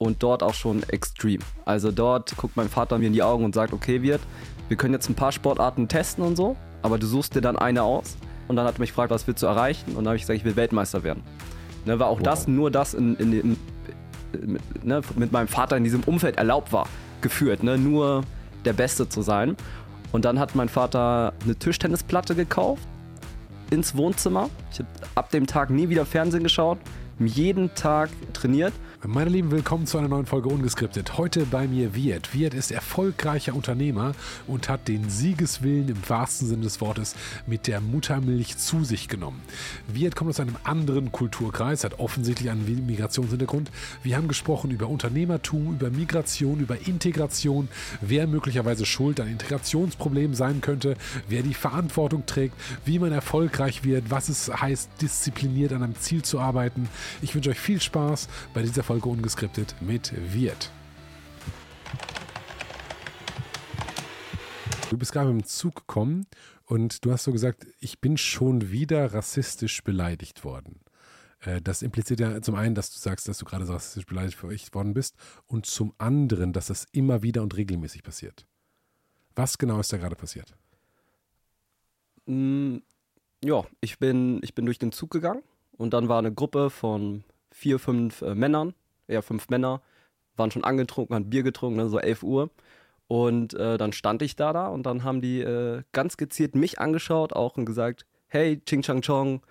und dort auch schon extrem. Also dort guckt mein Vater mir in die Augen und sagt, okay, wird, wir können jetzt ein paar Sportarten testen und so, aber du suchst dir dann eine aus. Und dann hat er mich gefragt, was willst du erreichen? Und dann habe ich gesagt, ich will Weltmeister werden. Ne, weil auch wow. das, nur das in, in, in, mit, ne, mit meinem Vater in diesem Umfeld erlaubt war, geführt. Ne, nur der Beste zu sein. Und dann hat mein Vater eine Tischtennisplatte gekauft ins Wohnzimmer. Ich habe ab dem Tag nie wieder Fernsehen geschaut, jeden Tag trainiert meine Lieben, willkommen zu einer neuen Folge Ungeskriptet. Heute bei mir Viet. Viet ist erfolgreicher Unternehmer und hat den Siegeswillen im wahrsten Sinne des Wortes mit der Muttermilch zu sich genommen. Viet kommt aus einem anderen Kulturkreis, hat offensichtlich einen Migrationshintergrund. Wir haben gesprochen über Unternehmertum, über Migration, über Integration, wer möglicherweise schuld an Integrationsproblemen sein könnte, wer die Verantwortung trägt, wie man erfolgreich wird, was es heißt, diszipliniert an einem Ziel zu arbeiten. Ich wünsche euch viel Spaß bei dieser Folge ungeskriptet mit Wirt. Du bist gerade mit dem Zug gekommen und du hast so gesagt, ich bin schon wieder rassistisch beleidigt worden. Äh, das impliziert ja zum einen, dass du sagst, dass du gerade so rassistisch beleidigt worden bist und zum anderen, dass das immer wieder und regelmäßig passiert. Was genau ist da gerade passiert? Mm, ja, ich bin, ich bin durch den Zug gegangen und dann war eine Gruppe von vier, fünf äh, Männern ja, fünf Männer, waren schon angetrunken, haben Bier getrunken, ne, so 11 Uhr. Und äh, dann stand ich da da und dann haben die äh, ganz gezielt mich angeschaut, auch und gesagt, hey, Ching Chang Chong,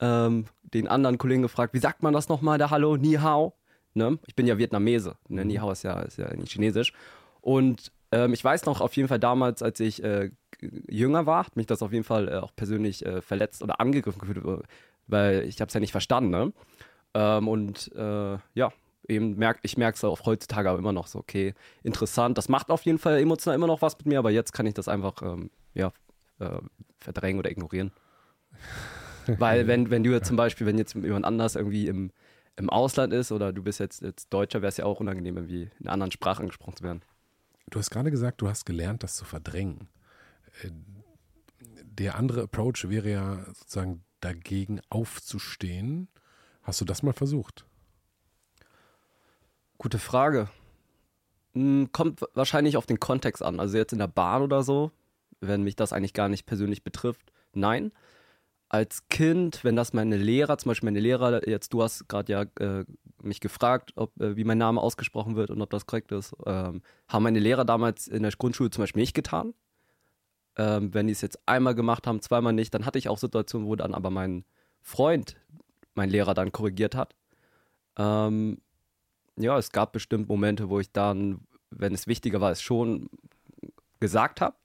ähm, den anderen Kollegen gefragt, wie sagt man das nochmal, der Hallo, Ni Hao? Ne? Ich bin ja Vietnamese, ne? Ni Hao ist ja, ist ja nicht chinesisch. Und ähm, ich weiß noch auf jeden Fall damals, als ich äh, jünger war, hat mich das auf jeden Fall äh, auch persönlich äh, verletzt oder angegriffen gefühlt, weil ich habe es ja nicht verstanden. Ne? Ähm, und äh, ja, eben merk, ich merke es auch heutzutage aber immer noch so, okay, interessant. Das macht auf jeden Fall emotional immer noch was mit mir, aber jetzt kann ich das einfach ähm, ja, äh, verdrängen oder ignorieren. Weil wenn, wenn du jetzt zum Beispiel, wenn jetzt jemand anders irgendwie im, im Ausland ist oder du bist jetzt, jetzt Deutscher, wäre es ja auch unangenehm, irgendwie in einer anderen Sprache angesprochen zu werden. Du hast gerade gesagt, du hast gelernt, das zu verdrängen. Äh, der andere Approach wäre ja sozusagen dagegen aufzustehen. Hast du das mal versucht? Gute Frage. Hm, kommt wahrscheinlich auf den Kontext an. Also jetzt in der Bahn oder so, wenn mich das eigentlich gar nicht persönlich betrifft, nein. Als Kind, wenn das meine Lehrer, zum Beispiel meine Lehrer, jetzt du hast gerade ja äh, mich gefragt, ob, äh, wie mein Name ausgesprochen wird und ob das korrekt ist, ähm, haben meine Lehrer damals in der Grundschule zum Beispiel nicht getan. Ähm, wenn die es jetzt einmal gemacht haben, zweimal nicht, dann hatte ich auch Situationen, wo dann aber mein Freund, mein Lehrer dann korrigiert hat. Ähm, ja, es gab bestimmt Momente, wo ich dann, wenn es wichtiger war, es schon gesagt habe,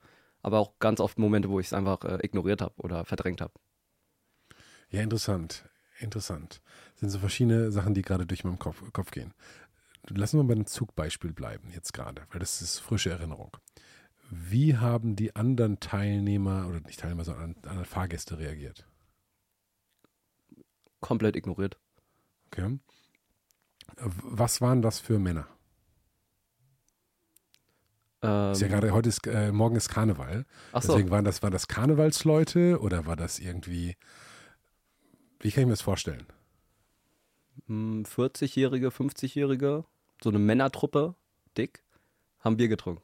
aber auch ganz oft Momente, wo ich es einfach äh, ignoriert habe oder verdrängt habe. Ja, interessant. Interessant. Das sind so verschiedene Sachen, die gerade durch meinen Kopf, Kopf gehen. Lassen wir bei dem Zugbeispiel bleiben, jetzt gerade, weil das ist frische Erinnerung. Wie haben die anderen Teilnehmer, oder nicht Teilnehmer, sondern andere Fahrgäste reagiert? Komplett ignoriert. Okay. Was waren das für Männer? Ähm, ist ja gerade heute ist äh, morgen ist Karneval. Ach so. Deswegen waren das waren das Karnevalsleute oder war das irgendwie wie kann ich mir das vorstellen? 40-jährige, hm, 50-jährige, so eine Männertruppe, dick, haben Bier getrunken.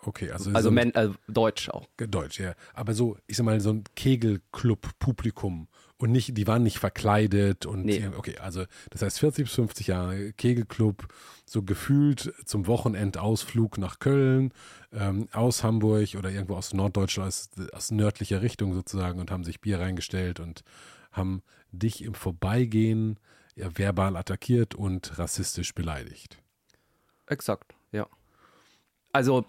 Okay, also also, Men, also Deutsch auch. Deutsch, ja. Aber so, ich sag mal, so ein Kegelclub-Publikum und nicht, die waren nicht verkleidet und nee. okay, also das heißt 40 bis 50 Jahre Kegelclub, so gefühlt zum Wochenendausflug nach Köln, ähm, aus Hamburg oder irgendwo aus Norddeutschland, aus, aus nördlicher Richtung sozusagen und haben sich Bier reingestellt und haben dich im Vorbeigehen ja, verbal attackiert und rassistisch beleidigt. Exakt, ja. Also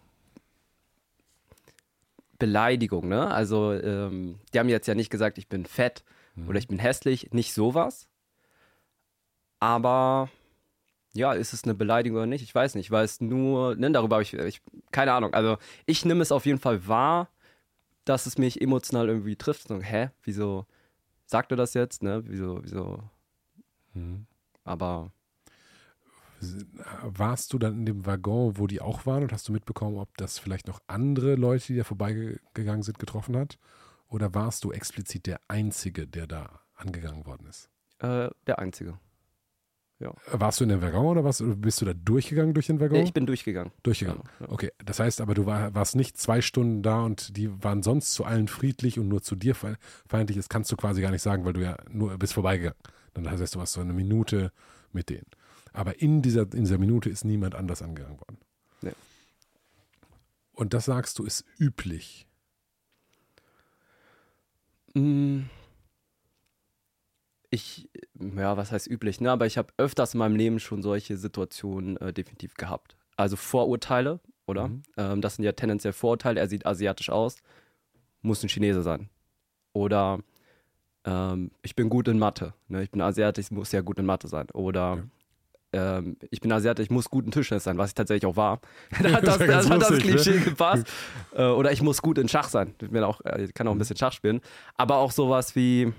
Beleidigung, ne? Also ähm, die haben jetzt ja nicht gesagt, ich bin fett mhm. oder ich bin hässlich, nicht sowas. Aber ja, ist es eine Beleidigung oder nicht? Ich weiß nicht. Ich weiß nur, ne, darüber habe ich, ich, keine Ahnung. Also ich nehme es auf jeden Fall wahr, dass es mich emotional irgendwie trifft. So, hä, wieso sagt er das jetzt? Ne? Wieso, wieso? Mhm. Aber warst du dann in dem Waggon, wo die auch waren und hast du mitbekommen, ob das vielleicht noch andere Leute, die da vorbeigegangen sind, getroffen hat? Oder warst du explizit der Einzige, der da angegangen worden ist? Äh, der Einzige. Ja. Warst du in dem Waggon oder was, bist du da durchgegangen durch den Waggon? Ich bin durchgegangen. Durchgegangen. Ja, ja. Okay, das heißt aber, du war, warst nicht zwei Stunden da und die waren sonst zu allen friedlich und nur zu dir feindlich. Das kannst du quasi gar nicht sagen, weil du ja nur bist vorbeigegangen. Dann heißt du warst so eine Minute mit denen. Aber in dieser, in dieser Minute ist niemand anders angegangen worden. Nee. Und das sagst du, ist üblich. Mm. Ich, ja, was heißt üblich, ne? Aber ich habe öfters in meinem Leben schon solche Situationen äh, definitiv gehabt. Also Vorurteile, oder? Mhm. Ähm, das sind ja tendenziell Vorurteile. Er sieht asiatisch aus, muss ein Chinese sein. Oder ähm, ich bin gut in Mathe. Ne? Ich bin asiatisch, muss ja gut in Mathe sein. Oder ähm, ich bin asiatisch, ich muss gut in Tischtennis sein, was ich tatsächlich auch war. da hat das, Das hat das ne? Klischee gepasst. Äh, oder ich muss gut in Schach sein. Ich, bin auch, äh, ich kann auch ein bisschen Schach spielen. Aber auch sowas wie,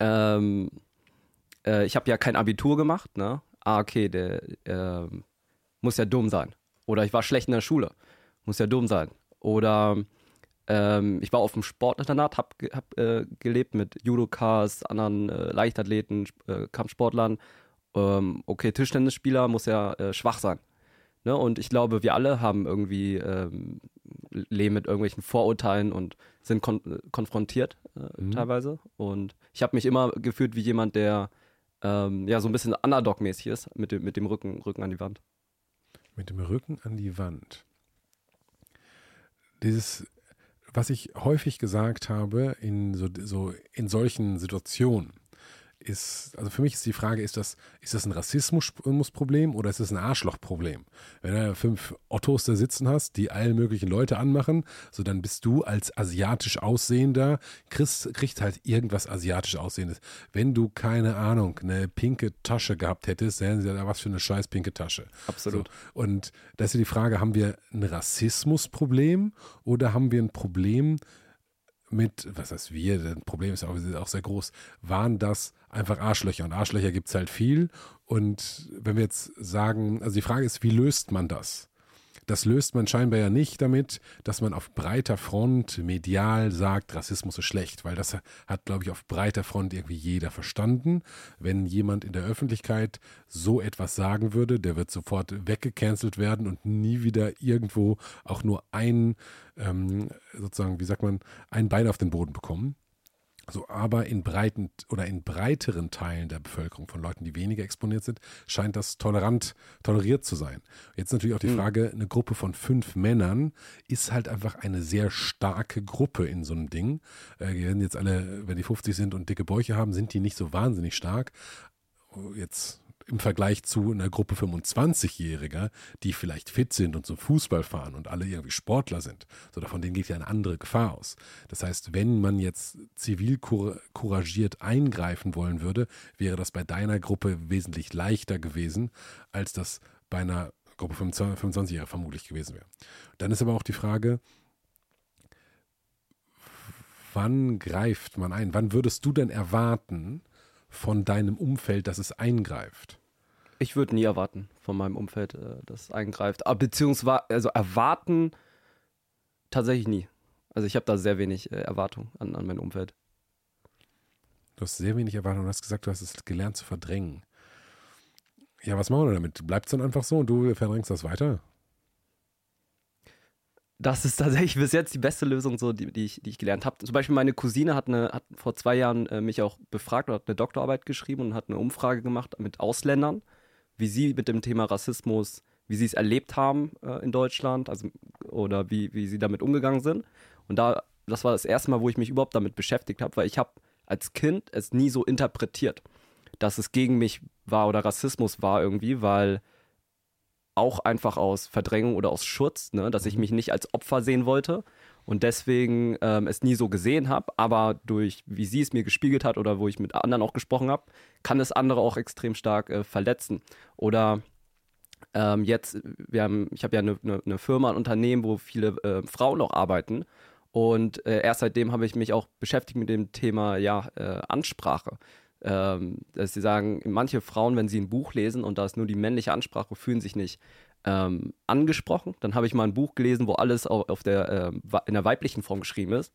ähm, äh, ich habe ja kein Abitur gemacht. Ne? Ah, okay, der ähm, muss ja dumm sein. Oder ich war schlecht in der Schule. Muss ja dumm sein. Oder ähm, ich war auf dem Sportinternat, hab, ge- hab äh, gelebt mit Judokas, anderen äh, Leichtathleten, äh, Kampfsportlern. Ähm, okay, Tischtennisspieler muss ja äh, schwach sein. Ne? Und ich glaube, wir alle haben irgendwie ähm, leben mit irgendwelchen Vorurteilen und sind kon äh, konfrontiert äh, Mhm. teilweise. Und ich habe mich immer gefühlt wie jemand, der ähm, ja so ein bisschen Underdog-mäßig ist, mit dem, mit dem Rücken, Rücken an die Wand. Mit dem Rücken an die Wand. Dieses, was ich häufig gesagt habe in, so, so, in solchen Situationen, ist, also für mich ist die Frage, ist das, ist das ein Rassismusproblem oder ist das ein Arschlochproblem? Wenn du fünf Ottos da sitzen hast, die allen möglichen Leute anmachen, so dann bist du als asiatisch aussehender, kriegst, kriegst halt irgendwas asiatisch aussehendes. Wenn du, keine Ahnung, eine pinke Tasche gehabt hättest, dann hätten sie was für eine scheiß pinke Tasche. Absolut. So, und da ist ja die Frage, haben wir ein Rassismusproblem oder haben wir ein Problem mit, was heißt wir, das Problem ist auch, ist auch sehr groß, waren das einfach Arschlöcher und Arschlöcher gibt es halt viel und wenn wir jetzt sagen, also die Frage ist, wie löst man das? Das löst man scheinbar ja nicht damit, dass man auf breiter Front medial sagt, Rassismus ist schlecht, weil das hat, glaube ich, auf breiter Front irgendwie jeder verstanden. Wenn jemand in der Öffentlichkeit so etwas sagen würde, der wird sofort weggecancelt werden und nie wieder irgendwo auch nur ein, ähm, sozusagen, wie sagt man, ein Bein auf den Boden bekommen. So, aber in breiten oder in breiteren Teilen der Bevölkerung von Leuten, die weniger exponiert sind, scheint das tolerant, toleriert zu sein. Jetzt natürlich auch die Frage, eine Gruppe von fünf Männern ist halt einfach eine sehr starke Gruppe in so einem Ding. Äh, die werden jetzt alle, wenn die 50 sind und dicke Bäuche haben, sind die nicht so wahnsinnig stark. Jetzt im Vergleich zu einer Gruppe 25-Jähriger, die vielleicht fit sind und zum Fußball fahren und alle irgendwie Sportler sind. So, von denen geht ja eine andere Gefahr aus. Das heißt, wenn man jetzt zivil cour- couragiert eingreifen wollen würde, wäre das bei deiner Gruppe wesentlich leichter gewesen, als das bei einer Gruppe 25-Jähriger vermutlich gewesen wäre. Dann ist aber auch die Frage, wann greift man ein? Wann würdest du denn erwarten von deinem Umfeld, dass es eingreift? Ich würde nie erwarten von meinem Umfeld, äh, dass es eingreift. Aber beziehungsweise, also erwarten tatsächlich nie. Also ich habe da sehr wenig äh, Erwartung an, an mein Umfeld. Du hast sehr wenig Erwartung und hast gesagt, du hast es gelernt zu verdrängen. Ja, was machen wir damit? Bleibt es dann einfach so und du verdrängst das weiter? Das ist tatsächlich bis jetzt die beste Lösung, so, die, die, ich, die ich gelernt habe. Zum Beispiel meine Cousine hat, eine, hat vor zwei Jahren äh, mich auch befragt oder hat eine Doktorarbeit geschrieben und hat eine Umfrage gemacht mit Ausländern, wie sie mit dem Thema Rassismus, wie sie es erlebt haben äh, in Deutschland, also oder wie, wie sie damit umgegangen sind. Und da, das war das erste Mal, wo ich mich überhaupt damit beschäftigt habe, weil ich habe als Kind es nie so interpretiert, dass es gegen mich war oder Rassismus war irgendwie, weil auch einfach aus Verdrängung oder aus Schutz, ne, dass ich mich nicht als Opfer sehen wollte und deswegen ähm, es nie so gesehen habe, aber durch, wie sie es mir gespiegelt hat oder wo ich mit anderen auch gesprochen habe, kann es andere auch extrem stark äh, verletzen. Oder ähm, jetzt, wir haben, ich habe ja eine, eine, eine Firma, ein Unternehmen, wo viele äh, Frauen auch arbeiten. Und äh, erst seitdem habe ich mich auch beschäftigt mit dem Thema ja, äh, Ansprache. Ähm, dass sie sagen, manche Frauen, wenn sie ein Buch lesen und da ist nur die männliche Ansprache, fühlen sich nicht ähm, angesprochen. Dann habe ich mal ein Buch gelesen, wo alles auf, der, äh, in der weiblichen Form geschrieben ist.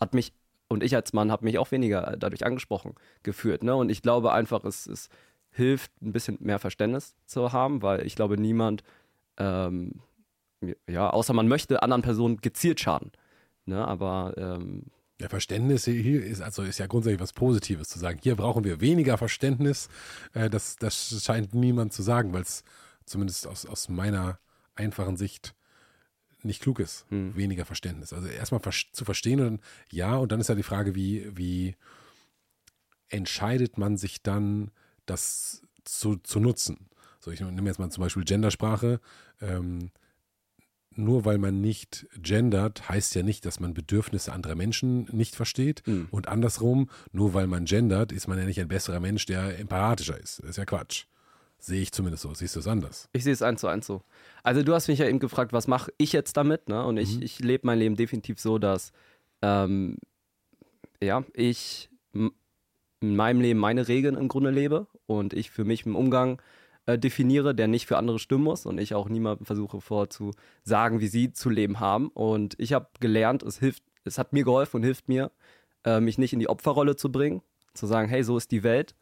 Hat mich, und ich als Mann habe mich auch weniger dadurch angesprochen gefühlt. Ne? Und ich glaube einfach, es ist hilft, ein bisschen mehr Verständnis zu haben, weil ich glaube, niemand, ähm, ja, außer man möchte anderen Personen gezielt schaden. Ne? Aber ähm, ja, Verständnis hier ist also ist ja grundsätzlich was Positives zu sagen. Hier brauchen wir weniger Verständnis. Äh, das, das scheint niemand zu sagen, weil es zumindest aus, aus meiner einfachen Sicht nicht klug ist. Hm. Weniger Verständnis. Also erstmal zu verstehen und dann, ja, und dann ist ja die Frage, wie, wie entscheidet man sich dann, das zu, zu nutzen? So, ich nehme jetzt mal zum Beispiel Gendersprache. Ähm, nur weil man nicht gendert, heißt ja nicht, dass man Bedürfnisse anderer Menschen nicht versteht. Mhm. Und andersrum, nur weil man gendert, ist man ja nicht ein besserer Mensch, der empathischer ist. Das ist ja Quatsch. Sehe ich zumindest so. Siehst du es anders? Ich sehe es eins zu eins so. Also du hast mich ja eben gefragt, was mache ich jetzt damit? Ne? Und ich, mhm. ich lebe mein Leben definitiv so, dass ähm, ja, ich in meinem Leben meine Regeln im Grunde lebe und ich für mich im Umgang äh, definiere, der nicht für andere stimmen muss und ich auch niemandem versuche vorzusagen, wie sie zu leben haben. Und ich habe gelernt, es hilft, es hat mir geholfen und hilft mir, äh, mich nicht in die Opferrolle zu bringen, zu sagen, hey, so ist die Welt.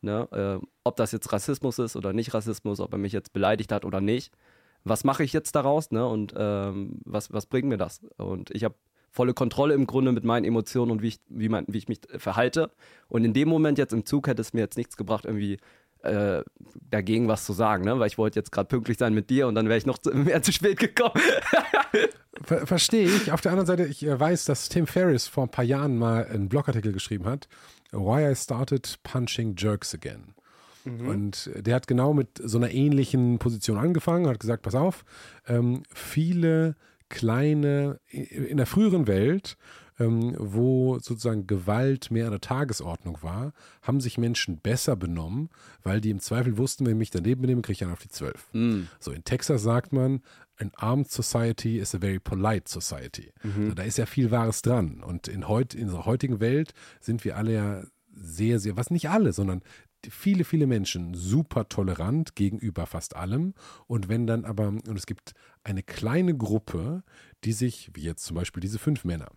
Ne? Äh, ob das jetzt Rassismus ist oder nicht Rassismus, ob er mich jetzt beleidigt hat oder nicht. Was mache ich jetzt daraus ne? und ähm, was, was bringt mir das? Und ich habe volle Kontrolle im Grunde mit meinen Emotionen und wie ich, wie, mein, wie ich mich verhalte. Und in dem Moment jetzt im Zug hätte es mir jetzt nichts gebracht, irgendwie äh, dagegen was zu sagen, ne? weil ich wollte jetzt gerade pünktlich sein mit dir und dann wäre ich noch zu, mehr zu spät gekommen. Ver Verstehe ich. Auf der anderen Seite, ich äh, weiß, dass Tim Ferriss vor ein paar Jahren mal einen Blogartikel geschrieben hat, Why I Started Punching Jerks Again. Mhm. Und der hat genau mit so einer ähnlichen Position angefangen, hat gesagt, pass auf, ähm, viele kleine, in der früheren Welt ähm, wo sozusagen Gewalt mehr an der Tagesordnung war, haben sich Menschen besser benommen, weil die im Zweifel wussten, wenn ich mich daneben benehme, kriege ich einen auf die zwölf. Mm. So in Texas sagt man, an armed society is a very polite society. Mhm. Da ist ja viel Wahres dran. Und in, heut, in unserer heutigen Welt sind wir alle ja sehr, sehr, was nicht alle, sondern viele, viele Menschen super tolerant gegenüber fast allem. Und wenn dann aber, und es gibt eine kleine Gruppe, die sich, wie jetzt zum Beispiel diese fünf Männer,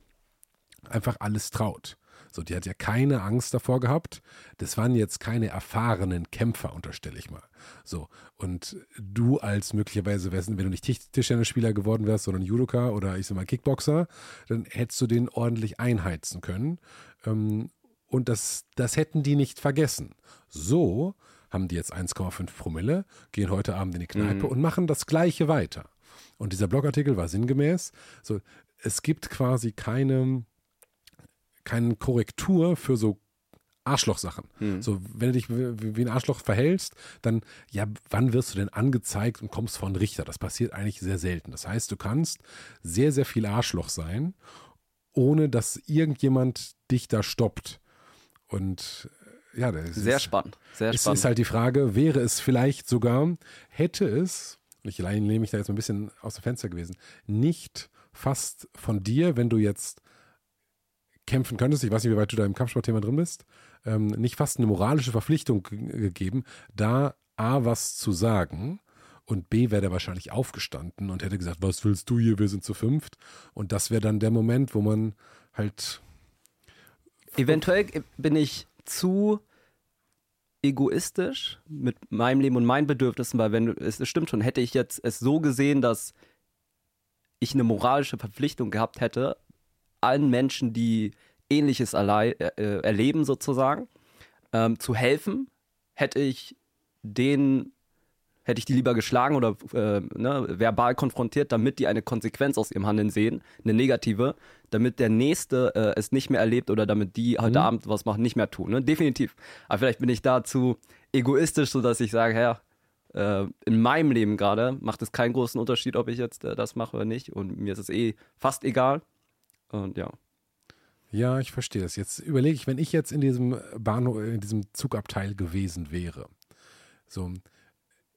einfach alles traut. So, die hat ja keine Angst davor gehabt. Das waren jetzt keine erfahrenen Kämpfer, unterstelle ich mal. So, und du als möglicherweise, wenn du nicht Tischtennisspieler geworden wärst, sondern Judoka oder ich sag mal Kickboxer, dann hättest du den ordentlich einheizen können. Ähm, und das, das hätten die nicht vergessen. So haben die jetzt 1,5 Promille, gehen heute Abend in die Kneipe mhm. und machen das Gleiche weiter. Und dieser Blogartikel war sinngemäß, so, es gibt quasi keine, keine Korrektur für so Arschlochsachen. Hm. So, wenn du dich wie ein Arschloch verhältst, dann, ja, wann wirst du denn angezeigt und kommst vor einen Richter? Das passiert eigentlich sehr selten. Das heißt, du kannst sehr, sehr viel Arschloch sein, ohne dass irgendjemand dich da stoppt. Und ja, das sehr ist, spannend. Sehr es spannend. ist halt die Frage, wäre es vielleicht sogar, hätte es, und ich lehne mich da jetzt ein bisschen aus dem Fenster gewesen, nicht fast von dir, wenn du jetzt kämpfen könntest, ich weiß nicht, wie weit du da im Kampfsportthema drin bist, ähm, nicht fast eine moralische Verpflichtung gegeben, da A was zu sagen und B wäre der wahrscheinlich aufgestanden und hätte gesagt, was willst du hier, wir sind zu fünft. Und das wäre dann der Moment, wo man halt. Eventuell bin ich zu egoistisch mit meinem Leben und meinen Bedürfnissen, weil wenn es, es stimmt schon, hätte ich jetzt es so gesehen, dass ich eine moralische Verpflichtung gehabt hätte, allen Menschen, die Ähnliches äh, äh, erleben, sozusagen, ähm, zu helfen, hätte ich den, hätte ich die lieber geschlagen oder äh, ne, verbal konfrontiert, damit die eine Konsequenz aus ihrem Handeln sehen, eine negative, damit der Nächste äh, es nicht mehr erlebt oder damit die heute mhm. Abend was machen, nicht mehr tun. Ne? Definitiv. Aber vielleicht bin ich da zu egoistisch, sodass ich sage, Herr, äh, in meinem Leben gerade macht es keinen großen Unterschied, ob ich jetzt äh, das mache oder nicht. Und mir ist es eh fast egal. Und ja. Ja, ich verstehe das. Jetzt überlege ich, wenn ich jetzt in diesem Bahnhof, in diesem Zugabteil gewesen wäre, so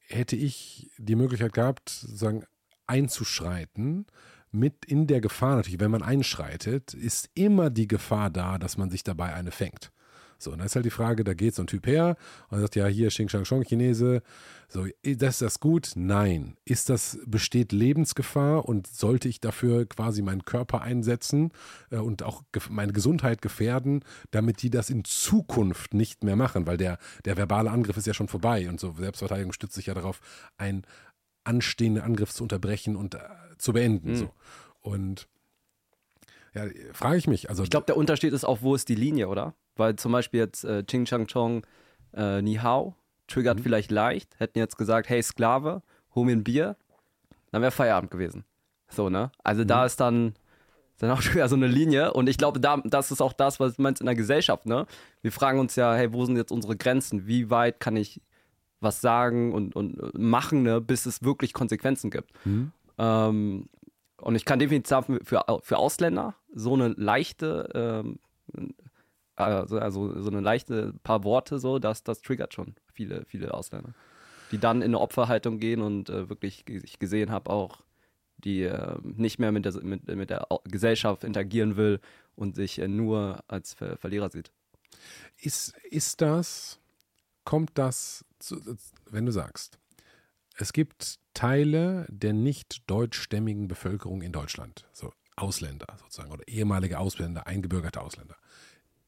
hätte ich die Möglichkeit gehabt, sozusagen einzuschreiten, mit in der Gefahr natürlich, wenn man einschreitet, ist immer die Gefahr da, dass man sich dabei eine fängt. So, und da ist halt die Frage, da geht so ein Typ her und sagt, ja, hier Xing Shang Chong Chinese, so, ist das gut? Nein. Ist das, besteht Lebensgefahr und sollte ich dafür quasi meinen Körper einsetzen äh, und auch meine Gesundheit gefährden, damit die das in Zukunft nicht mehr machen, weil der, der verbale Angriff ist ja schon vorbei und so Selbstverteidigung stützt sich ja darauf, einen anstehenden Angriff zu unterbrechen und äh, zu beenden. Mhm. So. Und ja, frage ich mich. Also, ich glaube, der Unterschied ist auch, wo ist die Linie, oder? Weil zum Beispiel jetzt äh, Ching Chang Chong äh, Ni Hao triggert mhm. vielleicht leicht, hätten jetzt gesagt, hey Sklave, hol mir ein Bier, dann wäre Feierabend gewesen. So, ne? Also mhm. da ist dann, dann auch wieder so eine Linie und ich glaube, da, das ist auch das, was du meinst in der Gesellschaft, ne? Wir fragen uns ja, hey, wo sind jetzt unsere Grenzen? Wie weit kann ich was sagen und, und machen, ne, bis es wirklich Konsequenzen gibt? Mhm. Ähm, und ich kann definitiv sagen, für, für Ausländer so eine leichte, ähm, also, also so eine leichte paar Worte so, dass das triggert schon viele, viele Ausländer. Die dann in eine Opferhaltung gehen und äh, wirklich, ich gesehen habe, auch die äh, nicht mehr mit der, mit, mit der Gesellschaft interagieren will und sich äh, nur als Ver Verlierer sieht. Ist, ist das, kommt das, zu, wenn du sagst, es gibt Teile der nicht deutschstämmigen Bevölkerung in Deutschland, so Ausländer sozusagen oder ehemalige Ausländer, eingebürgerte Ausländer,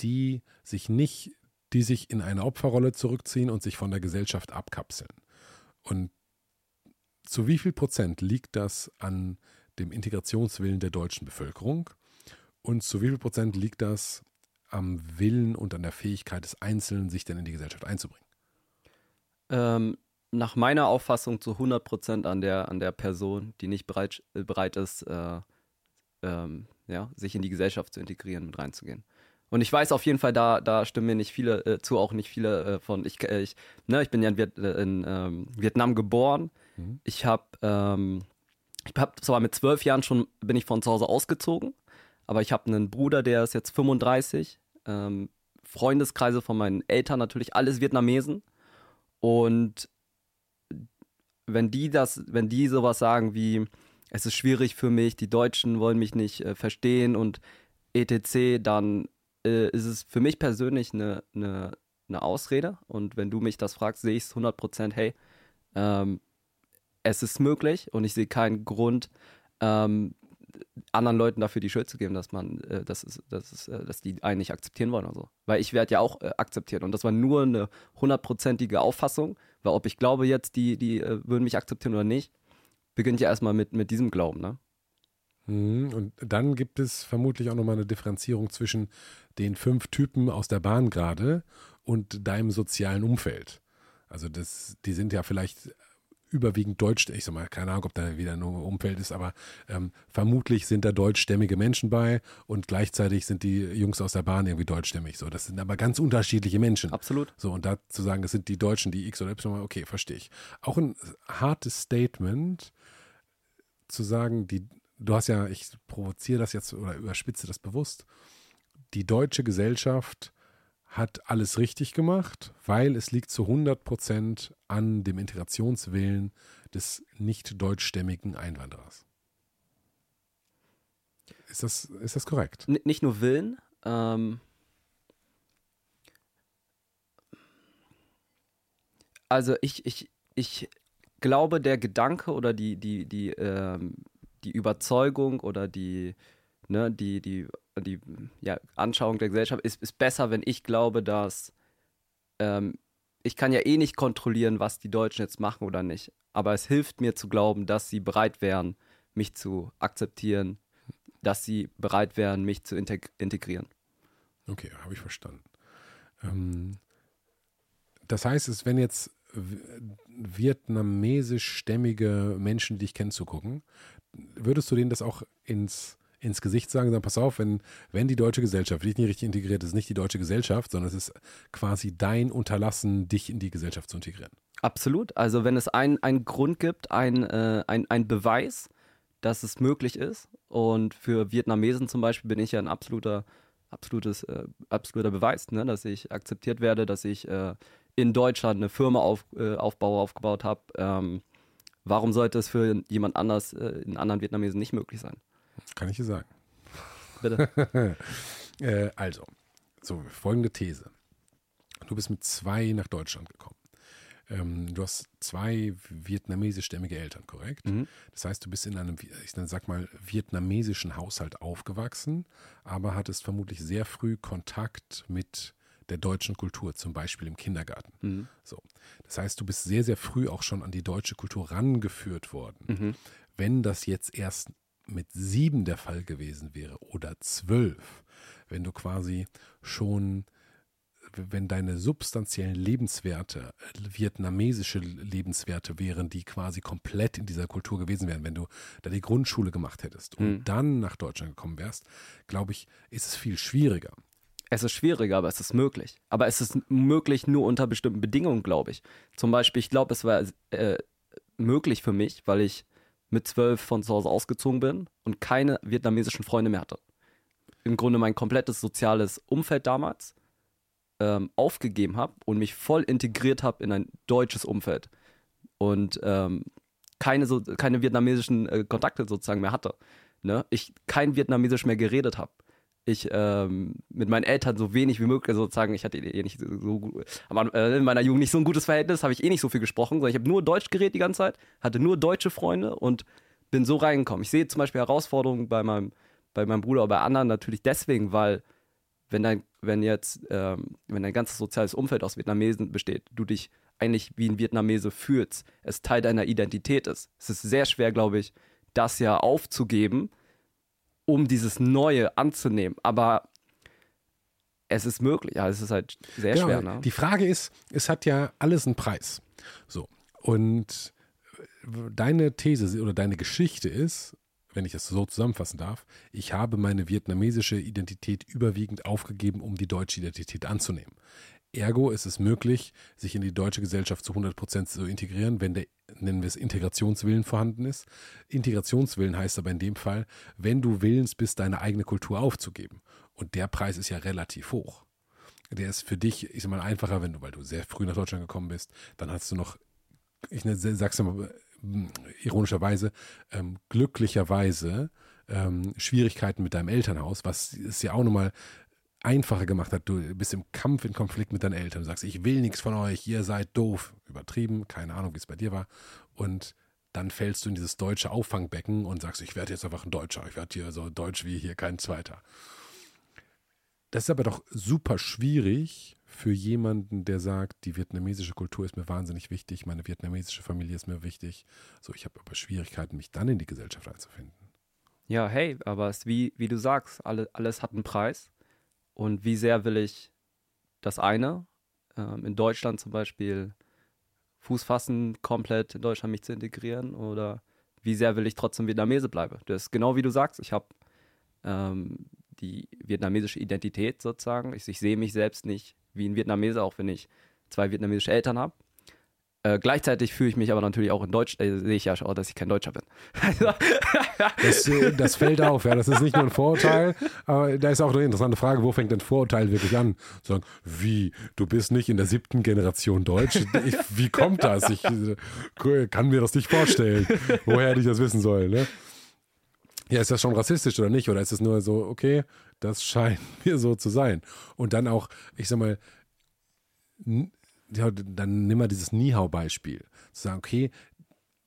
die sich nicht, die sich in eine Opferrolle zurückziehen und sich von der Gesellschaft abkapseln. Und zu wie viel Prozent liegt das an dem Integrationswillen der deutschen Bevölkerung? Und zu wie viel Prozent liegt das am Willen und an der Fähigkeit des Einzelnen, sich denn in die Gesellschaft einzubringen? Ähm, nach meiner Auffassung zu 100 Prozent an der, an der Person, die nicht bereit, äh, bereit ist, äh, ähm, ja, sich in die Gesellschaft zu integrieren, mit reinzugehen. Und ich weiß auf jeden Fall, da, da stimmen mir nicht viele äh, zu, auch nicht viele äh, von. Ich, äh, ich, ne, ich bin ja in, Viet, äh, in ähm, Vietnam geboren. Mhm. Ich habe ähm, ich hab zwar mit zwölf Jahren schon bin ich von zu Hause ausgezogen, aber ich habe einen Bruder, der ist jetzt 35. Ähm, Freundeskreise von meinen Eltern natürlich alles Vietnamesen. Und wenn die das, wenn die sowas sagen wie, es ist schwierig für mich, die Deutschen wollen mich nicht äh, verstehen und etc., dann äh, ist es für mich persönlich eine, eine, eine Ausrede. Und wenn du mich das fragst, sehe ich es 100%, hey, ähm, es ist möglich und ich sehe keinen Grund, ähm, anderen Leuten dafür die Schuld zu geben, dass man, äh, dass, es, dass, es, äh, dass die einen nicht akzeptieren wollen oder so. Weil ich werde ja auch äh, akzeptiert und das war nur eine hundertprozentige Auffassung, weil ob ich glaube jetzt, die, die äh, würden mich akzeptieren oder nicht, beginnt ja erstmal mit, mit diesem Glauben, ne? Mhm, und dann gibt es vermutlich auch nochmal eine Differenzierung zwischen den fünf Typen aus der Bahn gerade und deinem sozialen Umfeld. Also das, die sind ja vielleicht überwiegend deutsch, ich sag mal, keine Ahnung, ob da wieder nur Umfeld ist, aber ähm, vermutlich sind da deutschstämmige Menschen bei und gleichzeitig sind die Jungs aus der Bahn irgendwie deutschstämmig. So, das sind aber ganz unterschiedliche Menschen. Absolut. So, und da zu sagen, das sind die Deutschen, die X oder Y, okay, verstehe ich. Auch ein hartes Statement zu sagen, die, du hast ja, ich provoziere das jetzt oder überspitze das bewusst, die deutsche Gesellschaft hat alles richtig gemacht, weil es liegt zu 100 Prozent an dem Integrationswillen des nicht deutschstämmigen Einwanderers. Ist das, ist das korrekt? N nicht nur Willen. Ähm also ich, ich, ich glaube, der Gedanke oder die, die, die, ähm, die Überzeugung oder die, ne, die, die die ja, Anschauung der Gesellschaft ist, ist besser, wenn ich glaube, dass ähm, ich kann ja eh nicht kontrollieren, was die Deutschen jetzt machen oder nicht. Aber es hilft mir zu glauben, dass sie bereit wären, mich zu akzeptieren, dass sie bereit wären, mich zu integrieren. Okay, habe ich verstanden. Ähm, das heißt, es wenn jetzt vietnamesisch-stämmige Menschen, die ich kenne, zugucken, würdest du denen das auch ins ins Gesicht sagen, sagen, pass auf, wenn, wenn die deutsche Gesellschaft dich nicht richtig integriert, ist nicht die deutsche Gesellschaft, sondern es ist quasi dein Unterlassen, dich in die Gesellschaft zu integrieren. Absolut. Also wenn es einen Grund gibt, ein, äh, ein, ein Beweis, dass es möglich ist. Und für Vietnamesen zum Beispiel bin ich ja ein absoluter, absolutes, äh, absoluter Beweis, ne, dass ich akzeptiert werde, dass ich äh, in Deutschland eine Firma auf, äh, aufbaue, aufgebaut habe. Ähm, warum sollte es für jemand anders, äh, in anderen Vietnamesen nicht möglich sein? Kann ich dir sagen. Bitte. äh, also, so folgende These. Du bist mit zwei nach Deutschland gekommen. Ähm, du hast zwei vietnamesischstämmige Eltern, korrekt? Mhm. Das heißt, du bist in einem, ich sag mal, vietnamesischen Haushalt aufgewachsen, aber hattest vermutlich sehr früh Kontakt mit der deutschen Kultur, zum Beispiel im Kindergarten. Mhm. So. Das heißt, du bist sehr, sehr früh auch schon an die deutsche Kultur rangeführt worden. Mhm. Wenn das jetzt erst mit sieben der Fall gewesen wäre oder zwölf, wenn du quasi schon, wenn deine substanziellen Lebenswerte, vietnamesische Lebenswerte wären, die quasi komplett in dieser Kultur gewesen wären, wenn du da die Grundschule gemacht hättest und Mhm. dann nach Deutschland gekommen wärst, glaube ich, ist es viel schwieriger. Es ist schwieriger, aber es ist möglich. Aber es ist möglich nur unter bestimmten Bedingungen, glaube ich. Zum Beispiel, ich glaube, es war äh, möglich für mich, weil ich mit zwölf von zu Hause ausgezogen bin und keine vietnamesischen Freunde mehr hatte. Im Grunde mein komplettes soziales Umfeld damals ähm, aufgegeben habe und mich voll integriert habe in ein deutsches Umfeld. Und ähm, keine, so, keine vietnamesischen äh, Kontakte sozusagen mehr hatte. Ne? Ich kein Vietnamesisch mehr geredet habe ich ähm, mit meinen Eltern so wenig wie möglich sozusagen, ich hatte eh nicht so, so gut, aber äh, in meiner Jugend nicht so ein gutes Verhältnis, habe ich eh nicht so viel gesprochen, sondern ich habe nur Deutsch geredet die ganze Zeit, hatte nur deutsche Freunde und bin so reingekommen. Ich sehe zum Beispiel Herausforderungen bei meinem, bei meinem Bruder oder bei anderen natürlich deswegen, weil wenn dein, wenn jetzt, ähm, wenn dein ganzes soziales Umfeld aus Vietnamesen besteht, du dich eigentlich wie ein Vietnamese fühlst, es Teil deiner Identität ist. Es ist sehr schwer, glaube ich, das ja aufzugeben, um dieses Neue anzunehmen. Aber es ist möglich. Ja, es ist halt sehr Genau, schwer. Ne? Die Frage ist, es hat ja alles einen Preis. So. Und deine These oder deine Geschichte ist, wenn ich das so zusammenfassen darf, ich habe meine vietnamesische Identität überwiegend aufgegeben, um die deutsche Identität anzunehmen. Ergo ist es möglich, sich in die deutsche Gesellschaft zu 100 Prozent zu integrieren, wenn der, nennen wir es, Integrationswillen vorhanden ist. Integrationswillen heißt aber in dem Fall, wenn du willens bist, deine eigene Kultur aufzugeben. Und der Preis ist ja relativ hoch. Der ist für dich, ich sag mal, einfacher, wenn du, weil du sehr früh nach Deutschland gekommen bist, dann hast du noch, ich ne, sag's mal ironischerweise, ähm, glücklicherweise ähm, Schwierigkeiten mit deinem Elternhaus, was es ja auch nochmal einfacher gemacht hat. Du bist im Kampf, in Konflikt mit deinen Eltern. Du sagst, ich will nichts von euch, ihr seid doof. Übertrieben, keine Ahnung, wie es bei dir war. Und dann fällst du in dieses deutsche Auffangbecken und sagst, ich werde jetzt einfach ein Deutscher. Ich werde hier so deutsch wie hier kein Zweiter. Das ist aber doch super schwierig für jemanden, der sagt, die vietnamesische Kultur ist mir wahnsinnig wichtig, meine vietnamesische Familie ist mir wichtig. So, ich habe aber Schwierigkeiten, mich dann in die Gesellschaft einzufinden. Ja, hey, aber es ist wie, wie du sagst, alle, alles hat einen Preis. Und wie sehr will ich das eine, ähm, in Deutschland zum Beispiel Fuß fassen, komplett in Deutschland mich zu integrieren oder wie sehr will ich trotzdem Vietnamese bleiben? Das ist genau wie du sagst, ich habe ähm, die vietnamesische Identität sozusagen. Ich, ich sehe mich selbst nicht wie ein Vietnameser, auch wenn ich zwei vietnamesische Eltern habe. Äh, gleichzeitig fühle ich mich aber natürlich auch in Deutsch, äh, sehe ich ja schon, dass ich kein Deutscher bin. Das, äh, das fällt auf, ja. Das ist nicht nur ein Vorurteil, aber da ist auch eine interessante Frage, wo fängt denn Vorurteil wirklich an? Sagen, wie, du bist nicht in der siebten Generation Deutsch? Ich, wie kommt das? Ich äh, kann mir das nicht vorstellen. Woher hätte ich das wissen sollen, ne? Ja, ist das schon rassistisch oder nicht? Oder ist es nur so, okay, das scheint mir so zu sein? Und dann auch, ich sag mal, ja, dann nimm mal dieses Nihau-Beispiel. Zu sagen, okay,